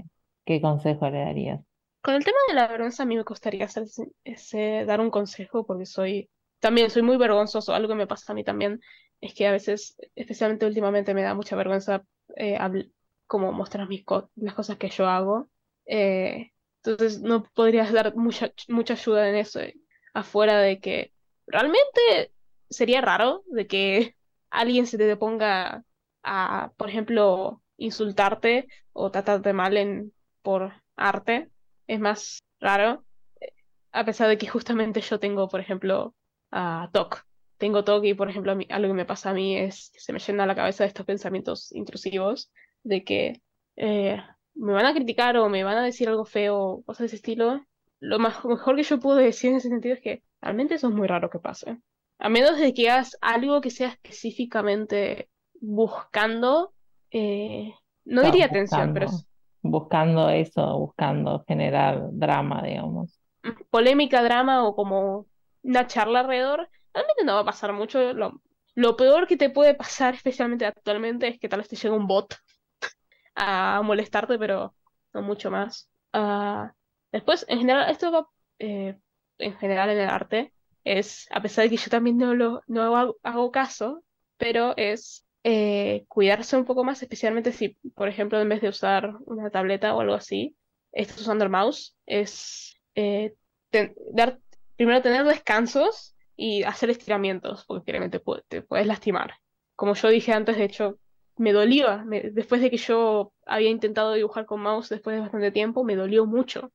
¿qué consejo le darías? Con el tema de la vergüenza, a mí me gustaría hacer dar un consejo porque soy, también soy muy vergonzoso. Algo que me pasa a mí también es que a veces, especialmente últimamente, me da mucha vergüenza eh, como mostrar mis co- las cosas que yo hago. Eh, entonces no podrías dar mucha, mucha ayuda en eso, afuera de que realmente sería raro de que alguien se te ponga a, por ejemplo, insultarte o tratarte mal en, por arte es más raro, eh, a pesar de que justamente yo tengo, por ejemplo, a TOC. Tengo TOC y, por ejemplo, mí- algo que me pasa a mí es que se me llena la cabeza de estos pensamientos intrusivos de que eh, me van a criticar o me van a decir algo feo cosas de ese estilo. Lo mejor que yo puedo decir en ese sentido es que realmente eso es muy raro que pase. A menos de que hagas algo que sea específicamente buscando, eh, no diría atención, pero buscando, es buscando eso, buscando generar drama, digamos. mm, polémica, drama o como una charla alrededor, realmente no va a pasar mucho. Lo, lo peor que te puede pasar, especialmente actualmente, es que tal vez te llegue un bot a molestarte, pero no mucho más. Ah, después, en general, esto va, eh, en general en el arte, es, a pesar de que yo también no lo no hago, hago caso, pero es eh, cuidarse un poco más, especialmente si, por ejemplo, en vez de usar una tableta o algo así, estás usando el mouse, es eh, dar, primero tener descansos y hacer estiramientos, porque créeme, te, pu- te puedes lastimar. Como yo dije antes, de hecho, me dolía, después de que yo había intentado dibujar con mouse después de bastante tiempo, me dolió mucho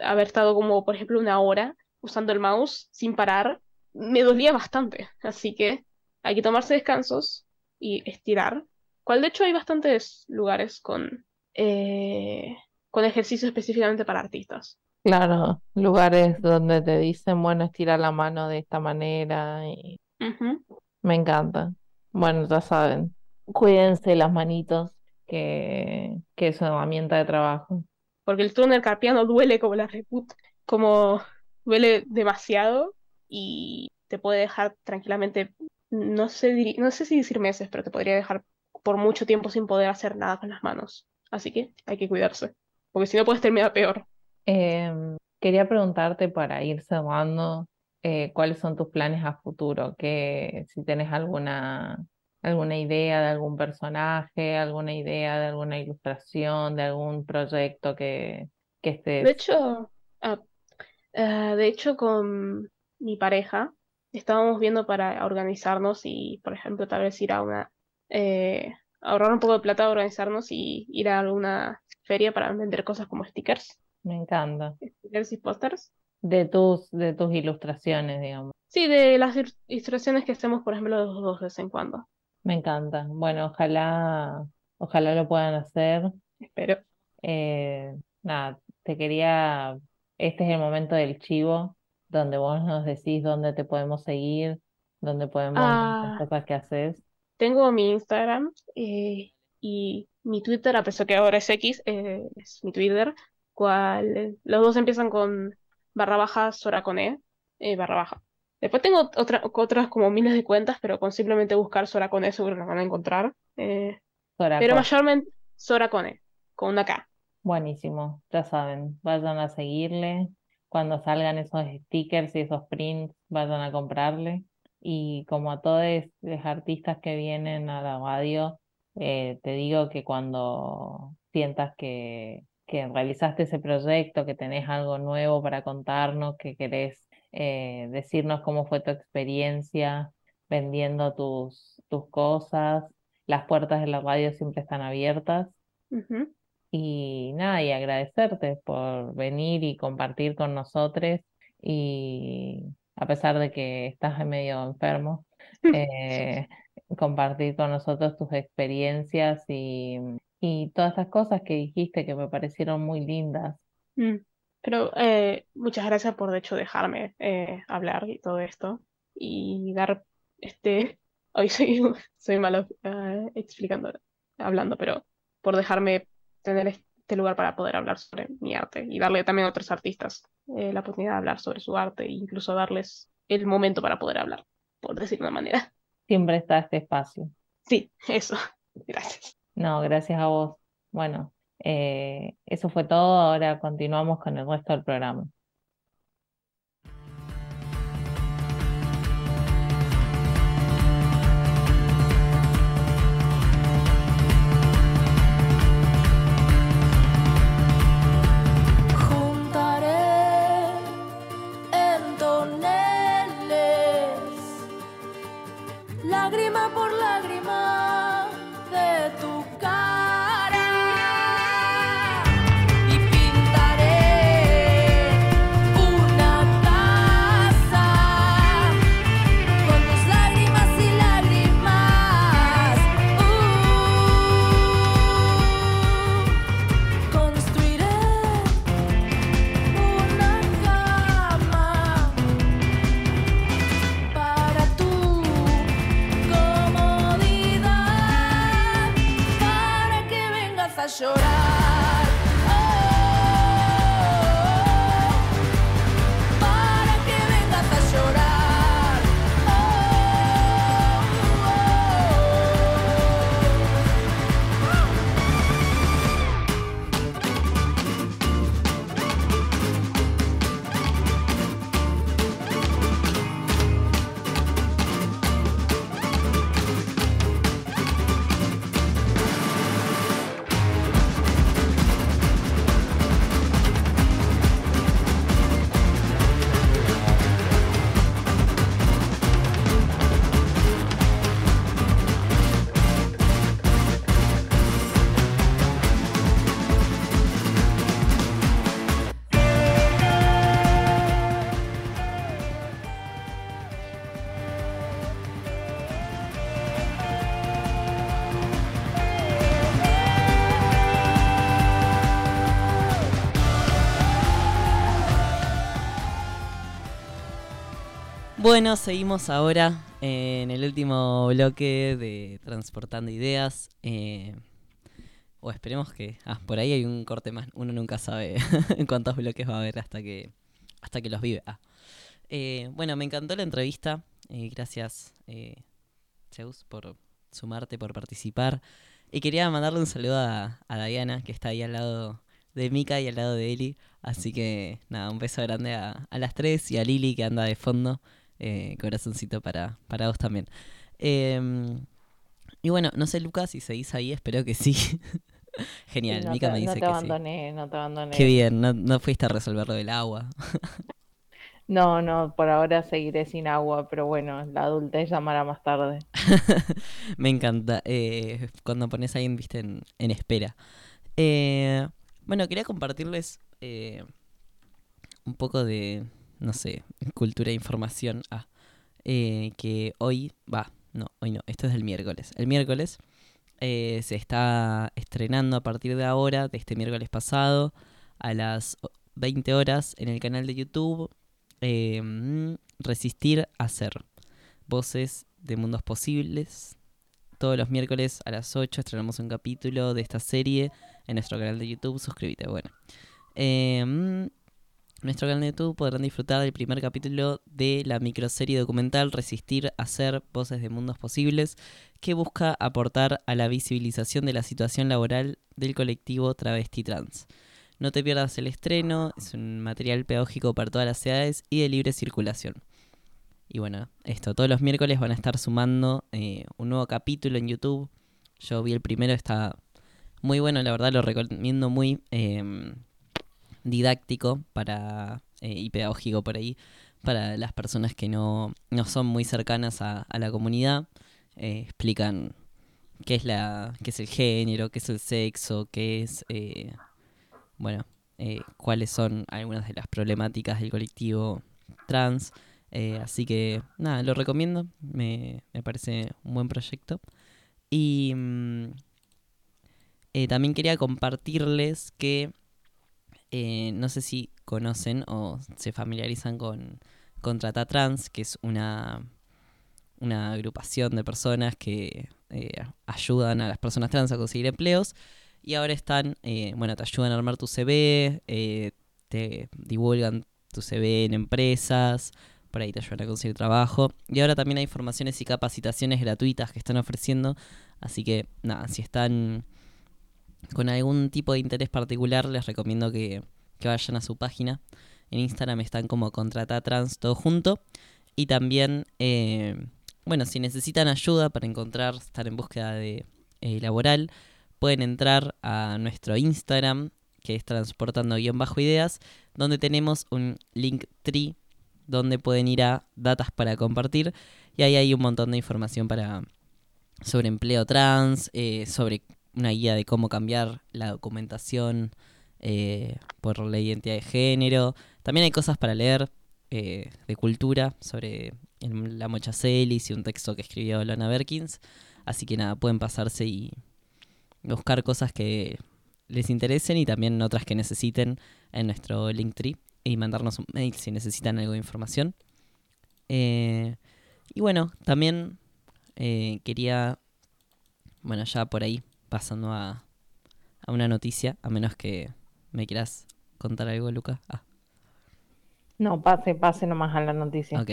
haber estado como, por ejemplo, una hora usando el mouse sin parar, me dolía bastante. Así que hay que tomarse descansos y estirar. Cual de hecho hay bastantes lugares con, eh, con ejercicio específicamente para artistas. Claro, lugares donde te dicen, bueno, estira la mano de esta manera y me encanta. Bueno, ya saben, cuídense las manitos, que, que es una herramienta de trabajo. Porque el túnel carpiano duele como la reput, como duele demasiado y te puede dejar tranquilamente, no sé, no sé si decir meses, pero te podría dejar por mucho tiempo sin poder hacer nada con las manos. Así que hay que cuidarse, porque si no puedes terminar peor. Em, quería preguntarte para ir cerrando, eh, ¿cuáles son tus planes a futuro? Que si tenés alguna, alguna idea de algún personaje, alguna idea de alguna ilustración, de algún proyecto que, que De estés. hecho, ah, ah, de hecho con mi pareja estábamos viendo para organizarnos y, por ejemplo, tal vez ir a una, eh, ahorrar un poco de plata, organizarnos y ir a alguna feria para vender cosas como stickers, Me encanta. stickers y pósters. De tus, de tus ilustraciones, digamos. Sí, de las il- ilustraciones que hacemos, por ejemplo, los dos de vez en cuando. Me encanta. Bueno, ojalá, ojalá lo puedan hacer. Espero. Eh, nada, te quería, este es el momento del chivo, donde vos nos decís dónde te podemos seguir, dónde podemos ver Ah. las cosas que haces. Tengo mi Instagram eh, y mi Twitter, a pesar que ahora es X, eh, es mi Twitter, cual los dos empiezan con barra baja Sora con E, eh, barra baja. Después tengo otra- otras como miles de cuentas, pero con simplemente buscar Sora con E seguro las van a encontrar. Sora pero mayormente Sora con E, con una K. Buenísimo, ya saben, vayan a seguirle. Cuando salgan esos stickers y esos prints, vayan a comprarle. Y como a todos los artistas que vienen a la radio, eh, te digo que cuando sientas que, que realizaste ese proyecto, que tenés algo nuevo para contarnos, que querés eh, decirnos cómo fue tu experiencia vendiendo tus, tus cosas, las puertas de la radio siempre están abiertas. Y nada, y agradecerte por venir y compartir con nosotros. Y a pesar de que estás medio enfermo, eh, compartir con nosotros tus experiencias y, y todas esas cosas que dijiste que me parecieron muy lindas. Mm. Pero eh, muchas gracias por de hecho dejarme eh, hablar y todo esto y dar este hoy soy soy malo eh, explicando hablando pero por dejarme tener este lugar para poder hablar sobre mi arte y darle también a otros artistas eh, la oportunidad de hablar sobre su arte e incluso darles el momento para poder hablar por decir de una manera Siempre está este espacio. sí eso gracias No, gracias a vos. Bueno, eh, eso fue todo. Ahora continuamos con el resto del programa. Bueno, seguimos ahora eh, en el último bloque de Transportando Ideas. eh, o esperemos que. Ah, por ahí hay un corte más. Uno nunca sabe cuántos bloques va a haber hasta que, hasta que los vive. Ah. Eh, bueno, me encantó la entrevista. gracias, Zeus, por sumarte, por participar. Y quería mandarle un saludo a, a Diana, que está ahí al lado de Mika y al lado de Eli. Así que nada, un beso grande a, a las tres y a Lili que anda de fondo. Eh, corazoncito para, para vos también. Em, y bueno, no sé, Lucas, si seguís ahí, espero que sí. Genial, no Mika te, me no dice te que sí. abandoné, no te abandoné. Qué bien, no, no fuiste a resolver lo del agua. No, no, por ahora seguiré sin agua, pero bueno, la adultez llamará más tarde. Me encanta. eh, cuando pones a alguien, viste, en, en espera. Eh, bueno, quería compartirles eh, un poco de, no sé, cultura e información. Ah, eh, que hoy, va, no, hoy no, esto es del miércoles. El miércoles, eh, se está estrenando a partir de ahora, de este miércoles pasado, a las 20 horas en el canal de YouTube eh, Resistir a Ser. Voces de Mundos Posibles. Todos los miércoles a las 8 estrenamos un capítulo de esta serie en nuestro canal de YouTube. Suscríbete, bueno. En nuestro canal de YouTube podrán disfrutar del primer capítulo de la microserie documental Resistir a Ser Voces de Mundos Posibles, que busca aportar a la visibilización de la situación laboral del colectivo travesti trans. No te pierdas el estreno, es un material pedagógico para todas las edades y de libre circulación. Y bueno, esto, todos los miércoles van a estar sumando eh, un nuevo capítulo en YouTube. Yo vi el primero, está muy bueno, la verdad lo recomiendo muy eh, didáctico para, eh, y pedagógico por ahí para las personas que no, no son muy cercanas a, la comunidad. Eh, explican qué es, la, qué es el género, qué es el sexo, qué es, eh, bueno, cuáles son algunas de las problemáticas del colectivo trans. Así que nada, lo recomiendo, me, me parece un buen proyecto. Y mm, también quería compartirles que eh, no sé si conocen o se familiarizan con, con Trata Trans, que es una, una agrupación de personas que eh, ayudan a las personas trans a conseguir empleos. Y ahora están, eh, bueno, te ayudan a armar tu CV, eh, te divulgan tu CV en empresas, por ahí te ayudan a conseguir trabajo. Y ahora también hay formaciones y capacitaciones gratuitas que están ofreciendo. Así que, nada, si están con algún tipo de interés particular, les recomiendo que, vayan a su página. En Instagram están como Contrata Trans todo junto. Y también, eh, bueno, si necesitan ayuda para encontrar, estar en búsqueda de eh, laboral, pueden entrar a nuestro Instagram, que es transportando-ideas, donde tenemos un link tree donde pueden ir a datas para compartir y ahí hay un montón de información para sobre empleo trans, eh, sobre una guía de cómo cambiar la documentación eh, por la identidad de género. También hay cosas para leer eh, de cultura sobre la mocha Celis y un texto que escribió Lana Berkins. Así que nada, pueden pasarse y buscar cosas que les interesen y también otras que necesiten en nuestro Linktree y mandarnos un mail si necesitan algo de información. Eh, y bueno, también quería, bueno, ya por ahí, pasando a, a una noticia, a menos que me quieras contar algo, Luca. Ah, No, pase, pase nomás a la noticia. ok.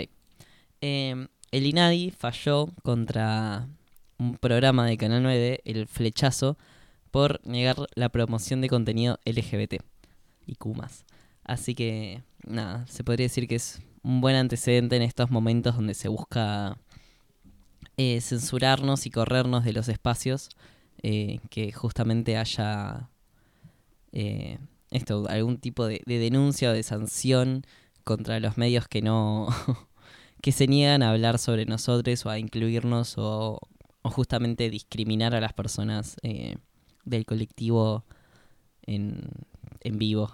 Eh, el INADI falló contra un programa de Canal 9, El Flechazo, por negar la promoción de contenido LGBT y Q+. Así que, nada, se podría decir que es un buen antecedente en estos momentos donde se busca eh, censurarnos y corrernos de los espacios, eh, que justamente haya eh, esto, algún tipo de, de denuncia o de sanción contra los medios que no que se niegan a hablar sobre nosotros o a incluirnos o, o justamente discriminar a las personas eh, del colectivo en, en vivo.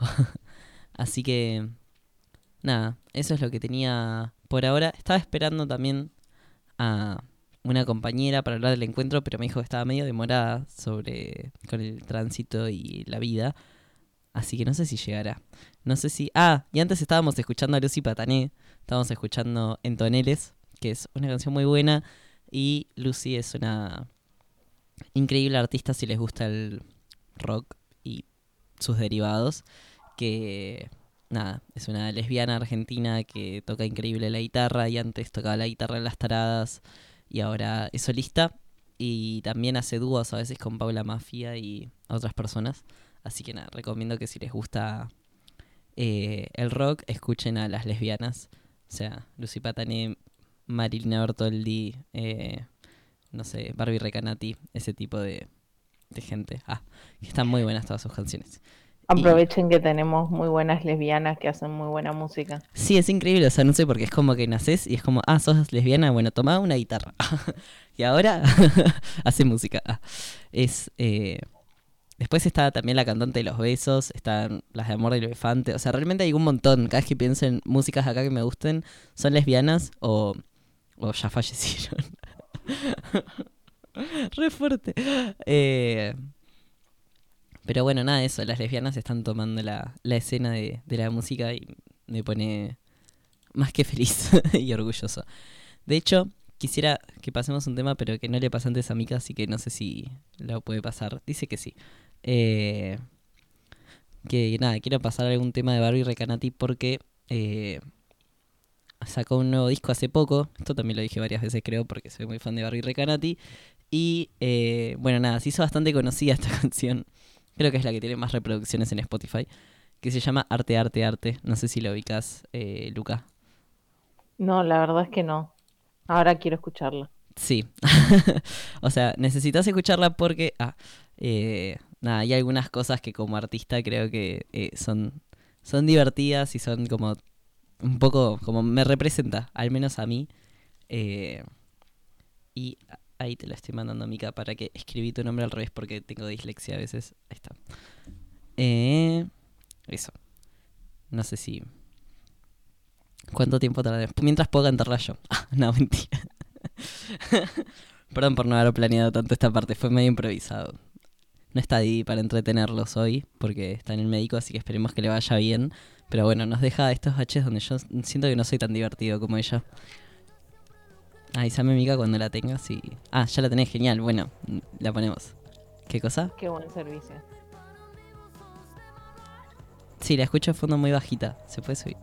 Así que, nada, eso es lo que tenía por ahora. Estaba esperando también a una compañera para hablar del encuentro, pero me dijo que estaba medio demorada sobre con el tránsito y la vida. Así que no sé si llegará. No sé si. Ah, y antes estábamos escuchando a Lucy Patané. Estábamos escuchando En Toneles, que es una canción muy buena. Y Lucy es una increíble artista si les gusta el rock y sus derivados. Que nada, es una lesbiana argentina que toca increíble la guitarra y antes tocaba la guitarra en las taradas y ahora es solista. Y también hace dúos a veces con Paula Mafia y otras personas. Así que nada, recomiendo que si les gusta eh, el rock, escuchen a las lesbianas. O sea, Lucy Patané, Marilina Bertoldi, eh, no sé, Barbie Recanati, ese tipo de, de gente. Ah, que están muy buenas todas sus canciones. Aprovechen que tenemos muy buenas lesbianas que hacen muy buena música. Sí, es increíble, o sea, no sé, porque es como que naces y es como, ah, sos lesbiana, bueno, toma una guitarra. y ahora hace música. Ah, es. Eh... Después está también la cantante de los besos, están las de Amor del Elefante. O sea, realmente hay un montón. Cada vez que pienso en músicas acá que me gusten, son lesbianas o, o ya fallecieron. Re fuerte. Eh, Pero bueno, nada de eso, las lesbianas están tomando la, la escena de, de la música y me pone más que feliz y orgulloso. De hecho, quisiera que pasemos un tema, pero que no le pasa antes a Mika, así que no sé si lo puede pasar. Dice que sí. Eh, que nada, quiero pasar algún tema de Barbie Recanati porque eh, sacó un nuevo disco hace poco. Esto también lo dije varias veces, creo, porque soy muy fan de Barbie Recanati. Y eh, bueno, nada, se hizo bastante conocida esta canción. Creo que es la que tiene más reproducciones en Spotify. Que se llama Arte, Arte, Arte. No sé si lo ubicas, eh, Luca. No, la verdad es que no. Ahora quiero escucharla. Sí. o sea, necesitas escucharla porque. Ah, eh, nada, hay algunas cosas que como artista creo que eh, son, son divertidas y son como. Un poco como me representa, al menos a mí. Eh, y ahí te la estoy mandando, Mica, para que escribí tu nombre al revés porque tengo dislexia a veces. Ahí está. Eh, eso. No sé si. ¿Cuánto tiempo tardaré? Mientras puedo cantarla yo. Ah, no, mentira. Perdón por no haber planeado tanto esta parte, fue medio improvisado. No está ahí para entretenerlos hoy, porque está en el médico, así que esperemos que le vaya bien. Pero bueno, nos deja estos baches donde yo siento que no soy tan divertido como ella. Avísame, Mica, cuando la tengas y... Ah, ya la tenés, genial. Bueno, la ponemos. ¿Qué cosa? Qué buen servicio. Sí, la escucho de fondo muy bajita. ¿Se puede subir?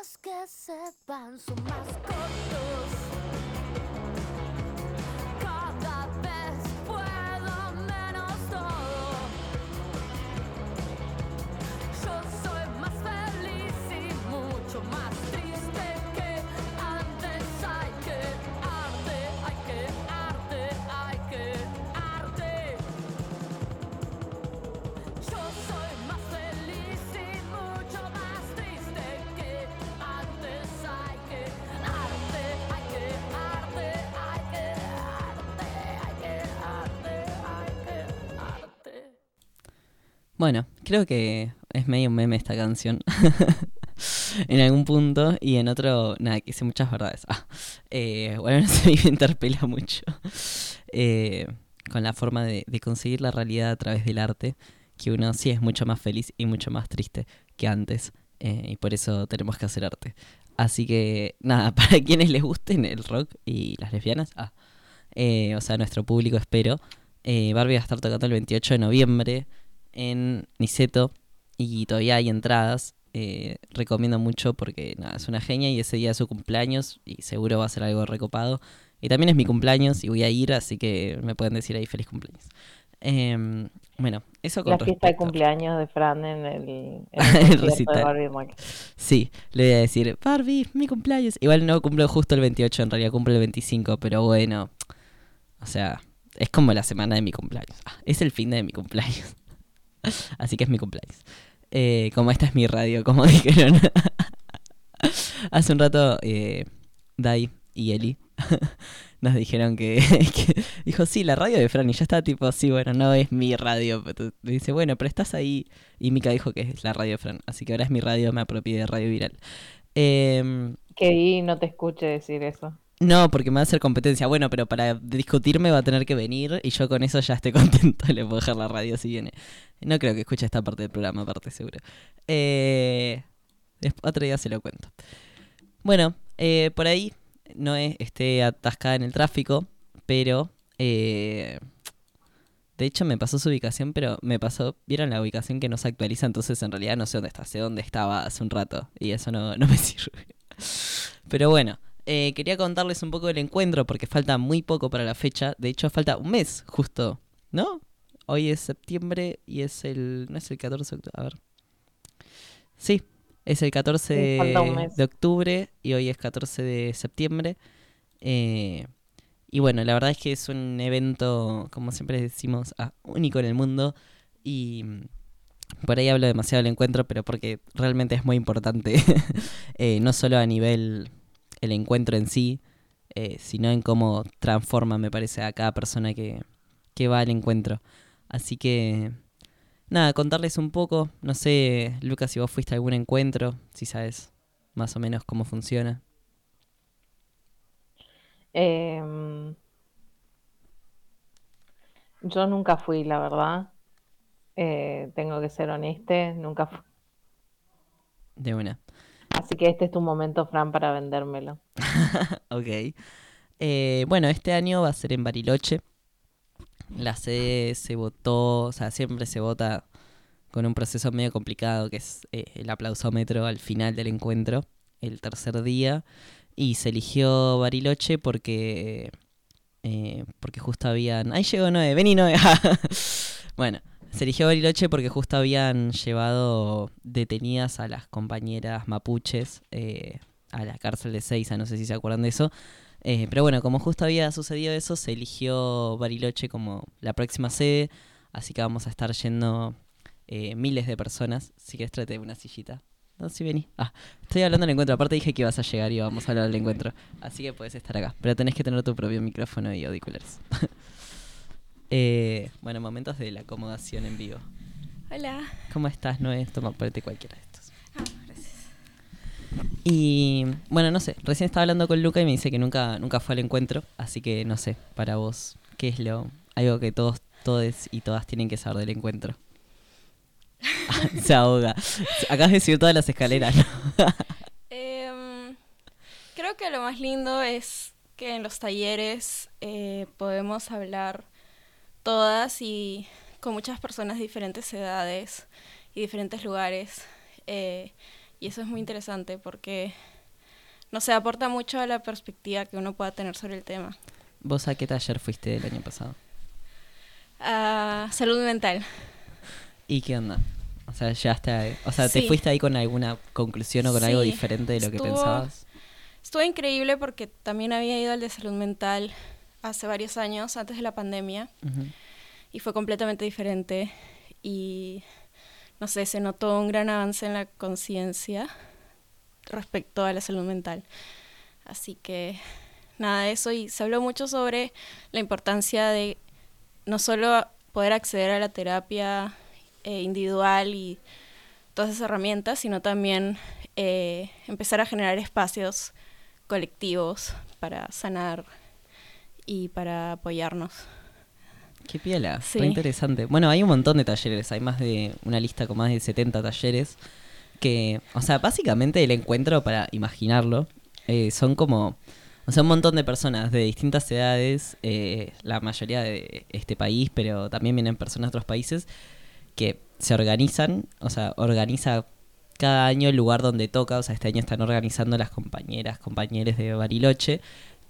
Los que se van son más cortos. Bueno, creo que es medio un meme esta canción. en algún punto y en otro, nada, que hice muchas verdades. Ah, eh, bueno, no sé, me interpela mucho. eh, con la forma de, de conseguir la realidad a través del arte, que uno sí es mucho más feliz y mucho más triste que antes, eh, y por eso tenemos que hacer arte. Así que, nada, para quienes les gusten el rock y las lesbianas, ah, eh, o sea, nuestro público espero, eh, Barbie va a estar tocando el 28 de noviembre en Niceto y todavía hay entradas. eh, recomiendo mucho porque nada, es una genia y ese día es su cumpleaños y seguro va a ser algo recopado. Y también es mi cumpleaños y voy a ir, así que me pueden decir ahí feliz cumpleaños. Em, bueno, eso con La fiesta de cumpleaños de Fran en el, en El el concierto de recital. Barbie Mac. Sí, le voy a decir, Barbie, mi cumpleaños. Igual no cumplo justo el 28, en realidad cumplo el 25, pero bueno. O sea, es como la semana de mi cumpleaños. Ah, es el fin de mi cumpleaños. Así que es mi cumpleaños. Eh, como esta es mi radio, como dijeron. Hace un rato, eh, Dai y Eli nos dijeron que, Dijo, sí, la radio de Fran. Y ya está tipo, sí, bueno, no es mi radio. Pero dice, bueno, pero estás ahí. Y Mika dijo que es la radio de Fran. Así que ahora es mi radio, me apropié de Radio Viral. Em, Que vi no te escuche decir eso. No, porque me va a hacer competencia. Bueno, pero para discutirme va a tener que venir y yo con eso ya estoy contento. Le puedo dejar la radio si viene. No creo que escuche esta parte del programa, aparte, seguro. Eh, otro día se lo cuento. Bueno, eh, por ahí no es, esté atascada en el tráfico, pero... eh, de hecho, me pasó su ubicación, pero me pasó... ¿Vieron la ubicación que no se actualiza? Entonces, en realidad, no sé dónde está. Sé dónde estaba hace un rato. Y eso no, no me sirve. Pero bueno, eh, quería contarles un poco del encuentro porque falta muy poco para la fecha. De hecho, falta un mes justo, ¿no? Hoy es septiembre y es el... ¿No es el 14 de octubre? A ver. Sí, es el 14 Sí, falta un de, octubre y hoy es 14 de septiembre. Eh, y bueno, la verdad es que es un evento, como siempre decimos, ah, único en el mundo. Y por ahí hablo demasiado del encuentro, pero porque realmente es muy importante. eh, no solo a nivel el encuentro en sí, eh, sino en cómo transforma, me parece, a cada persona que, que va al encuentro. Así que, nada, contarles un poco. No sé, Lucas, si vos fuiste a algún encuentro, si sabes más o menos cómo funciona. Em, yo nunca fui, la verdad. Eh, tengo que ser honeste, nunca fui. De una. Así que este es tu momento, Fran, para vendérmelo. ok. Eh, bueno, este año va a ser en Bariloche. La sede se votó, o sea, siempre se vota con un proceso medio complicado que es eh, el aplausómetro al final del encuentro, el tercer día. Y se eligió Bariloche porque. eh, porque justo habían. Ahí llegó Noé, vení Noé. bueno, se eligió Bariloche porque justo habían llevado detenidas a las compañeras mapuches eh, a la cárcel de Seiza, no sé si se acuerdan de eso. Eh, pero bueno, como justo había sucedido eso, se eligió Bariloche como la próxima sede, así que vamos a estar yendo eh, miles de personas. Si quieres, trate una sillita. No, si vení. Ah, estoy hablando del encuentro. Aparte dije que ibas a llegar y íbamos a hablar del encuentro. Así que puedes estar acá. Pero tenés que tener tu propio micrófono y auriculares. Eh, bueno, momentos de la acomodación en vivo. Hola. ¿Cómo estás, Noé? Toma, ponete cualquiera de estos. Ah, gracias. Y bueno, no sé, recién estaba hablando con Luca y me dice que nunca, nunca fue al encuentro, así que no sé, para vos, ¿qué es lo algo que todos, todes y todas tienen que saber del encuentro? Se ahoga. Acabas de subir todas las escaleras, ¿no? Em, creo que lo más lindo es que en los talleres eh, podemos hablar todas y con muchas personas de diferentes edades y diferentes lugares. eh, y eso es muy interesante porque, no sé, aporta mucho a la perspectiva que uno pueda tener sobre el tema. ¿Vos a qué taller fuiste el año pasado? Ah, salud mental. ¿Y qué onda? O sea, ya está, o sea, ¿te Sí. fuiste ahí con alguna conclusión o con algo diferente de lo que pensabas? Estuvo increíble porque también había ido al de salud mental hace varios años, antes de la pandemia. Y fue completamente diferente y no sé, se notó un gran avance en la conciencia respecto a la salud mental. Así que nada de eso y se habló mucho sobre la importancia de no solo poder acceder a la terapia eh, individual y todas esas herramientas, sino también eh, empezar a generar espacios colectivos para sanar y para apoyarnos. Qué piola, Sí. re interesante. Bueno, hay un montón de talleres, hay más de una lista con más de 70 talleres que, o sea, básicamente el encuentro, para imaginarlo, eh, son como, o sea, un montón de personas de distintas edades, eh, la mayoría de este país, pero también vienen personas de otros países que se organizan, o sea, organiza cada año el lugar donde toca, o sea, este año están organizando las compañeras, compañeros de Bariloche.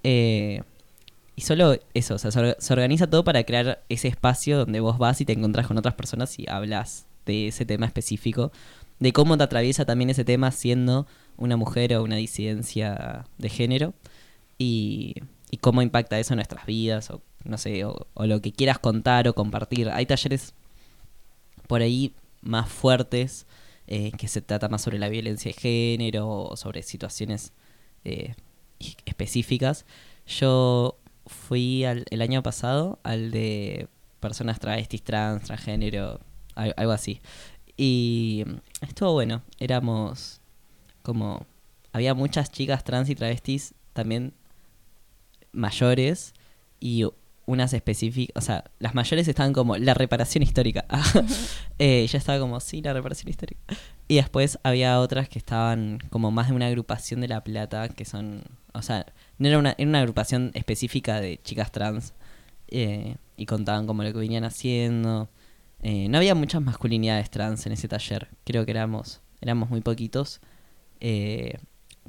eh, y solo eso, o sea, se, or- se organiza todo para crear ese espacio donde vos vas y te encontrás con otras personas y hablas de ese tema específico, de cómo te atraviesa también ese tema siendo una mujer o una disidencia de género y, cómo impacta eso en nuestras vidas o no sé, o, o lo que quieras contar o compartir. Hay talleres por ahí más fuertes eh, que se trata más sobre la violencia de género o sobre situaciones eh, específicas. Yo fui al- el año pasado al de personas travestis, trans, transgénero, al- algo así. Y estuvo bueno. Éramos como... Había muchas chicas trans y travestis también mayores y unas específicas, o sea, las mayores estaban como la reparación histórica. eh, yo estaba como, sí, la reparación histórica. Y después había otras que estaban como más de una agrupación de La Plata, que son, o sea, no era una, era una agrupación específica de chicas trans. eh, y contaban como lo que venían haciendo. Eh, no había muchas masculinidades trans en ese taller. Creo que éramos, éramos muy poquitos. Eh,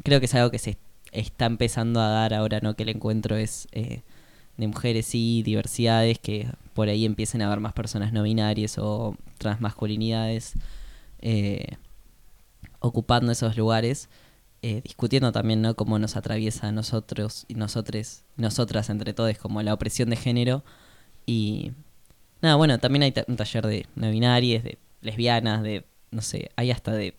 creo que es algo que se está empezando a dar ahora, ¿no? Que el encuentro es de mujeres y diversidades, que por ahí empiecen a haber más personas no binarias o transmasculinidades ocupando esos lugares, eh, discutiendo también, ¿no? Cómo nos atraviesa a nosotros y nosotros, nosotras entre todos, como la opresión de género. Y nada, bueno, también hay un taller de no binarias, de lesbianas, de, no sé, hay hasta de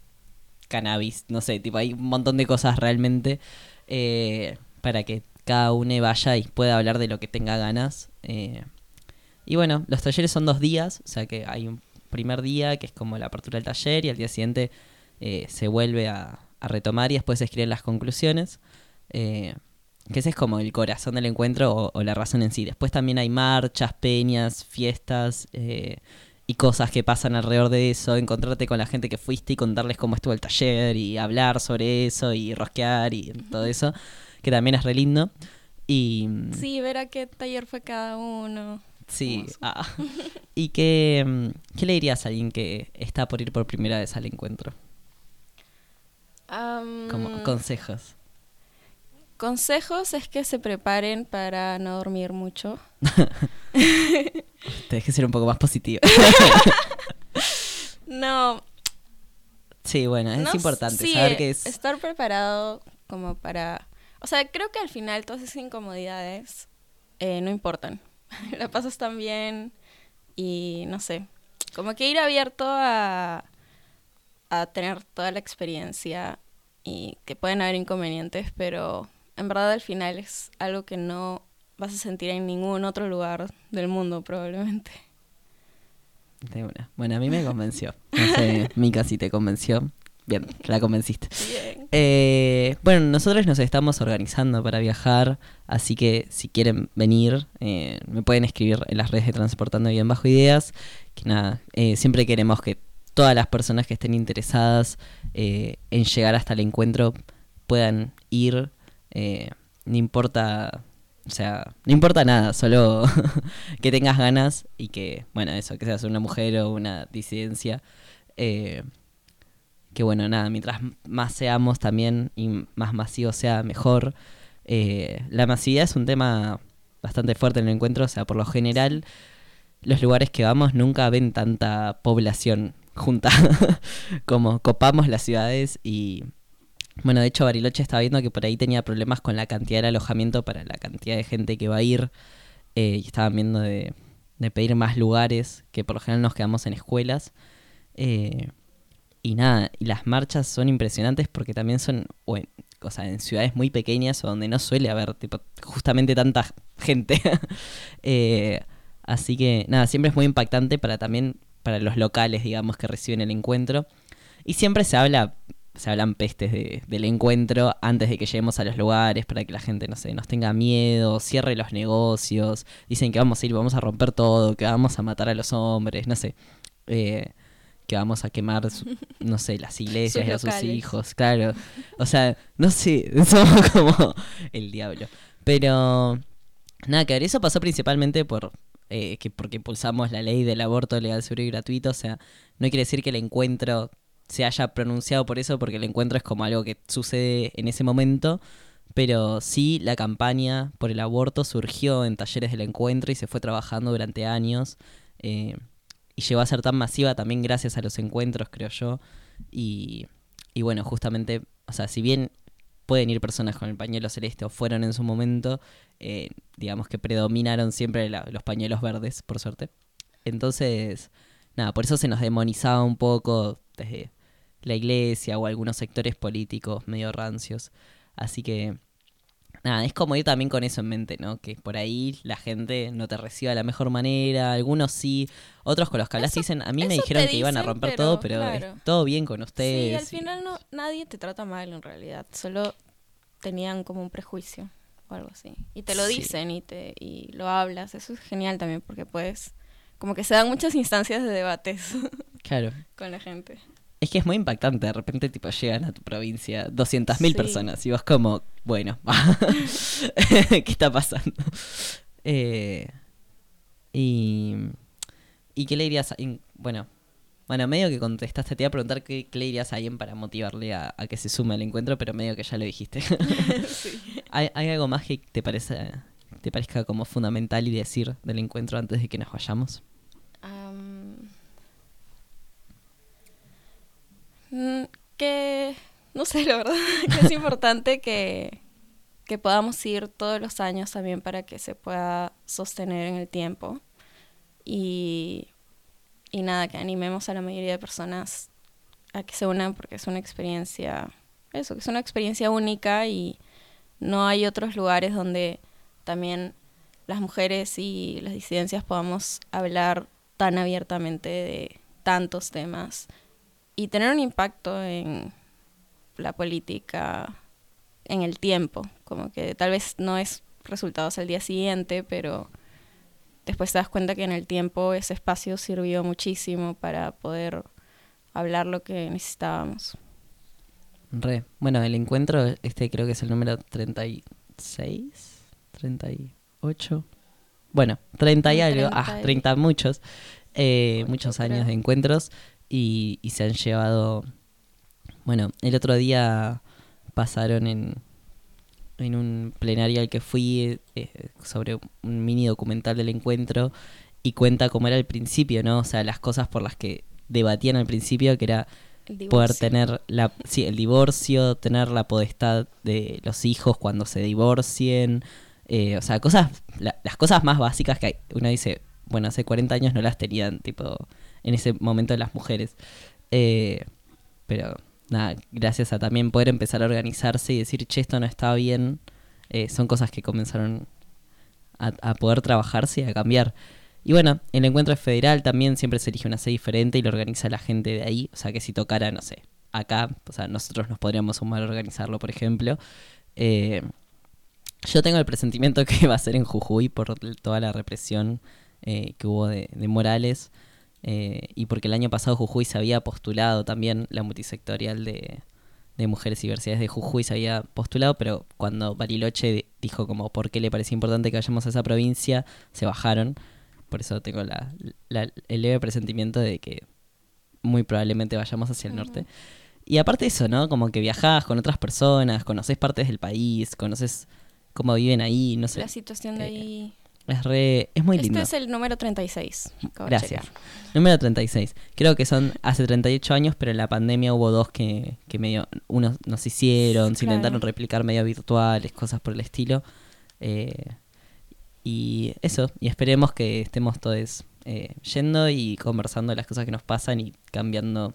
cannabis, no sé, tipo, hay un montón de cosas realmente eh, para que cada uno vaya y pueda hablar de lo que tenga ganas. eh. y bueno, los talleres son dos días, o sea que hay un primer día que es como la apertura del taller y al día siguiente se vuelve a, a retomar y después se escriben las conclusiones. eh, que ese es como el corazón del encuentro o, o la razón en sí. Después también hay marchas, peñas, fiestas eh, y cosas que pasan alrededor de eso. Encontrarte con la gente que fuiste y contarles cómo estuvo el taller y hablar sobre eso y rosquear y todo eso, que también es re lindo. Y Sí, ver a qué taller fue cada uno. Sí. Ah. ¿Y qué, mm, qué le dirías a alguien que está por ir por primera vez al encuentro? Como consejos. Consejos es que se preparen para no dormir mucho. Tenés que ser un poco más positivo. No, sí, bueno, es no importante sí, saber que es... estar preparado como para... O sea, creo que al final todas esas incomodidades eh, no importan. La pasas tan bien y no sé, como que ir abierto a, a tener toda la experiencia y que pueden haber inconvenientes, pero en verdad al final es algo que no vas a sentir en ningún otro lugar del mundo probablemente. De una. Bueno, a mí me convenció. No sé, Mika, si te convenció. Bien, la convenciste. Bien. Eh, bueno, nosotros nos estamos organizando para viajar, así que si quieren venir, eh, me pueden escribir en las redes de Transportando Bien Bajo Ideas. Que nada, eh, siempre queremos que todas las personas que estén interesadas eh, en llegar hasta el encuentro puedan ir. eh, no importa, o sea, no importa nada, solo que tengas ganas y que, bueno, eso, que seas una mujer o una disidencia. eh, que bueno, nada, mientras más seamos también y más masivo sea, mejor. Eh, la masividad es un tema bastante fuerte en el encuentro, o sea, por lo general, los lugares que vamos nunca ven tanta población junta como copamos las ciudades y bueno, de hecho Bariloche estaba viendo que por ahí tenía problemas con la cantidad de alojamiento para la cantidad de gente que va a ir eh, y estaban viendo de, de pedir más lugares, que por lo general nos quedamos en escuelas. Eh, y nada, y las marchas son impresionantes porque también son, o en, o sea, en ciudades muy pequeñas o donde no suele haber justamente tanta gente. Eh, así que nada, siempre es muy impactante para también, para los locales, digamos, que reciben el encuentro. Y siempre se habla se hablan pestes de- del encuentro antes de que lleguemos a los lugares para que la gente, no sé, nos tenga miedo, cierre los negocios, dicen que vamos a ir, vamos a romper todo, que vamos a matar a los hombres, no sé, eh, que vamos a quemar, su- no sé, las iglesias y a sus hijos, claro. O sea, no sé, somos como el diablo. Pero, nada que ver, eso pasó principalmente por... eh, que porque impulsamos la ley del aborto legal, seguro y gratuito, o sea, no quiere decir que el encuentro se haya pronunciado por eso, porque el encuentro es como algo que sucede en ese momento, pero sí la campaña por el aborto surgió en talleres del encuentro y se fue trabajando durante años, eh, y llegó a ser tan masiva también gracias a los encuentros, creo yo, y, y bueno, justamente, o sea, si bien pueden ir personas con el pañuelo celeste o fueron en su momento, eh, digamos que predominaron siempre la- los pañuelos verdes, por suerte. Entonces, nada, por eso se nos demonizaba un poco desde la iglesia o algunos sectores políticos medio rancios. Así que, nada, es como ir también con eso en mente, ¿no? Que por ahí la gente no te reciba de la mejor manera, algunos sí, otros con los que hablas dicen, a mí me dijeron que iban a romper pero, todo, pero claro. es todo bien con Sí, ustedes. al final no, nadie te trata mal en realidad, solo tenían como un prejuicio o algo así. Y te lo Sí. dicen y, te, y lo hablas, eso es genial también porque puedes, como que se dan muchas instancias de debates Claro. con la gente. Es que es muy impactante, de repente tipo llegan a tu provincia 200.000 Sí. personas y vos como, bueno, ¿qué está pasando? Eh, y, ¿Y qué le dirías? a- bueno, bueno, medio que contestaste, te iba a preguntar qué, qué le dirías a alguien para motivarle a, a que se sume al encuentro, pero medio que ya lo dijiste. ¿Hay, algo más que te, parece, te parezca como fundamental y decir del encuentro antes de que nos vayamos? Am, mm, que, no sé, la verdad, que es importante que, que podamos ir todos los años también para que se pueda sostener en el tiempo. Y, y nada, que animemos a la mayoría de personas a que se unan porque es una experiencia, eso, que es una experiencia única y no hay otros lugares donde también las mujeres y las disidencias podamos hablar tan abiertamente de tantos temas y tener un impacto en la política en el tiempo, como que tal vez no es resultados al día siguiente, pero después te das cuenta que en el tiempo ese espacio sirvió muchísimo para poder hablar lo que necesitábamos. Re. Bueno, el encuentro, este creo que es el número 36, 38. Bueno, 30 y algo. 30 Ah, y- 30 muchos. eh, muchos creo. años de encuentros y, y se han llevado... Bueno, el otro día pasaron en, en un plenario al que fui eh, sobre un mini documental del encuentro y cuenta cómo era al principio, ¿no? O sea, las cosas por las que debatían al principio, que era El poder tener la, sí, el divorcio, tener la podestad de los hijos cuando se divorcien, eh, o sea, cosas, la- las cosas más básicas que hay. uno dice, bueno, hace 40 años no las tenían, tipo, en ese momento las mujeres. Eh, pero nada, gracias a también poder empezar a organizarse y decir, che, esto no está bien, eh, son cosas que comenzaron a poder trabajarse y a cambiar. Y bueno, el encuentro federal también siempre se elige una sede diferente y lo organiza la gente de ahí. O sea que si tocara, no sé, acá, o sea, nosotros nos podríamos sumar a organizarlo, por ejemplo. Eh, yo tengo el presentimiento que va a ser en Jujuy por toda la represión eh, que hubo de, de Morales. eh, y porque el año pasado Jujuy se había postulado también, la multisectorial de, de mujeres y diversidades de Jujuy se había postulado, pero cuando Bariloche di- dijo como por qué le parecía importante que vayamos a esa provincia, se bajaron. Por eso tengo la, la- el leve presentimiento de que muy probablemente vayamos hacia el norte. Y aparte de eso, ¿no? Como que viajás con otras personas, conoces partes del país, conoces cómo viven ahí, no sé. La situación de eh, ahí. Es re, es muy Este lindo. es el número 36. acabo de Gracias. Número 36. Creo que son hace 38 años, pero en la pandemia hubo dos que, que medio, unos nos hicieron, se Claro. intentaron replicar medio virtuales, cosas por el estilo. Eh, y eso, y esperemos que estemos todos eh, yendo y conversando las cosas que nos pasan y cambiando.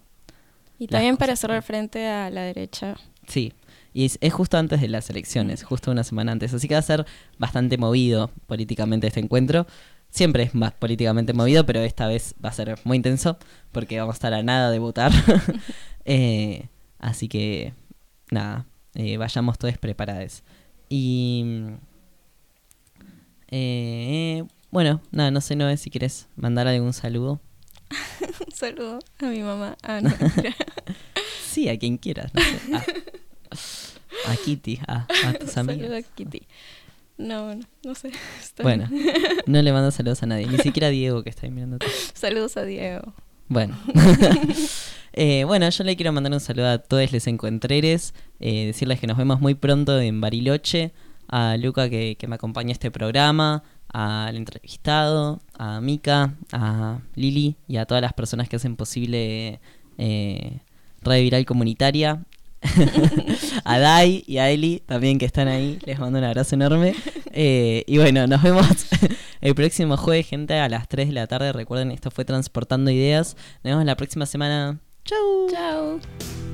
Y también para que- frente a la derecha. Sí, y es, es justo antes de las elecciones, justo una semana antes. Así que va a ser bastante movido políticamente este encuentro. Siempre es más políticamente movido, pero esta vez va a ser muy intenso porque vamos a estar a nada de votar. Eh, Así que, nada, eh, vayamos todos preparados. Y... eh, bueno, nada, no sé, no si quieres mandar algún saludo. Un saludo a mi mamá. Ah, no. Sí, a quien quieras. no sé. Ah. A Kitty, a, a tus Saludo amigos. a Kitty. No, no, no sé. está Bueno, no le mando saludos a nadie, ni siquiera a Diego que está ahí mirando. Saludos a Diego. Bueno. Eh, bueno, yo le quiero mandar un saludo a todos los encuentreres, eh, decirles que nos vemos muy pronto en Bariloche, a Luca que, que me acompaña a este programa, al entrevistado, a Mika, a Lili y a todas las personas que hacen posible eh, Radio Viral Comunitaria. a Dai y a Eli también que están ahí, les mando un abrazo enorme. Eh, y bueno, nos vemos el próximo jueves, gente, a las 3 de la tarde. Recuerden, esto fue Transportando Ideas. Nos vemos la próxima semana. Chau. Chao.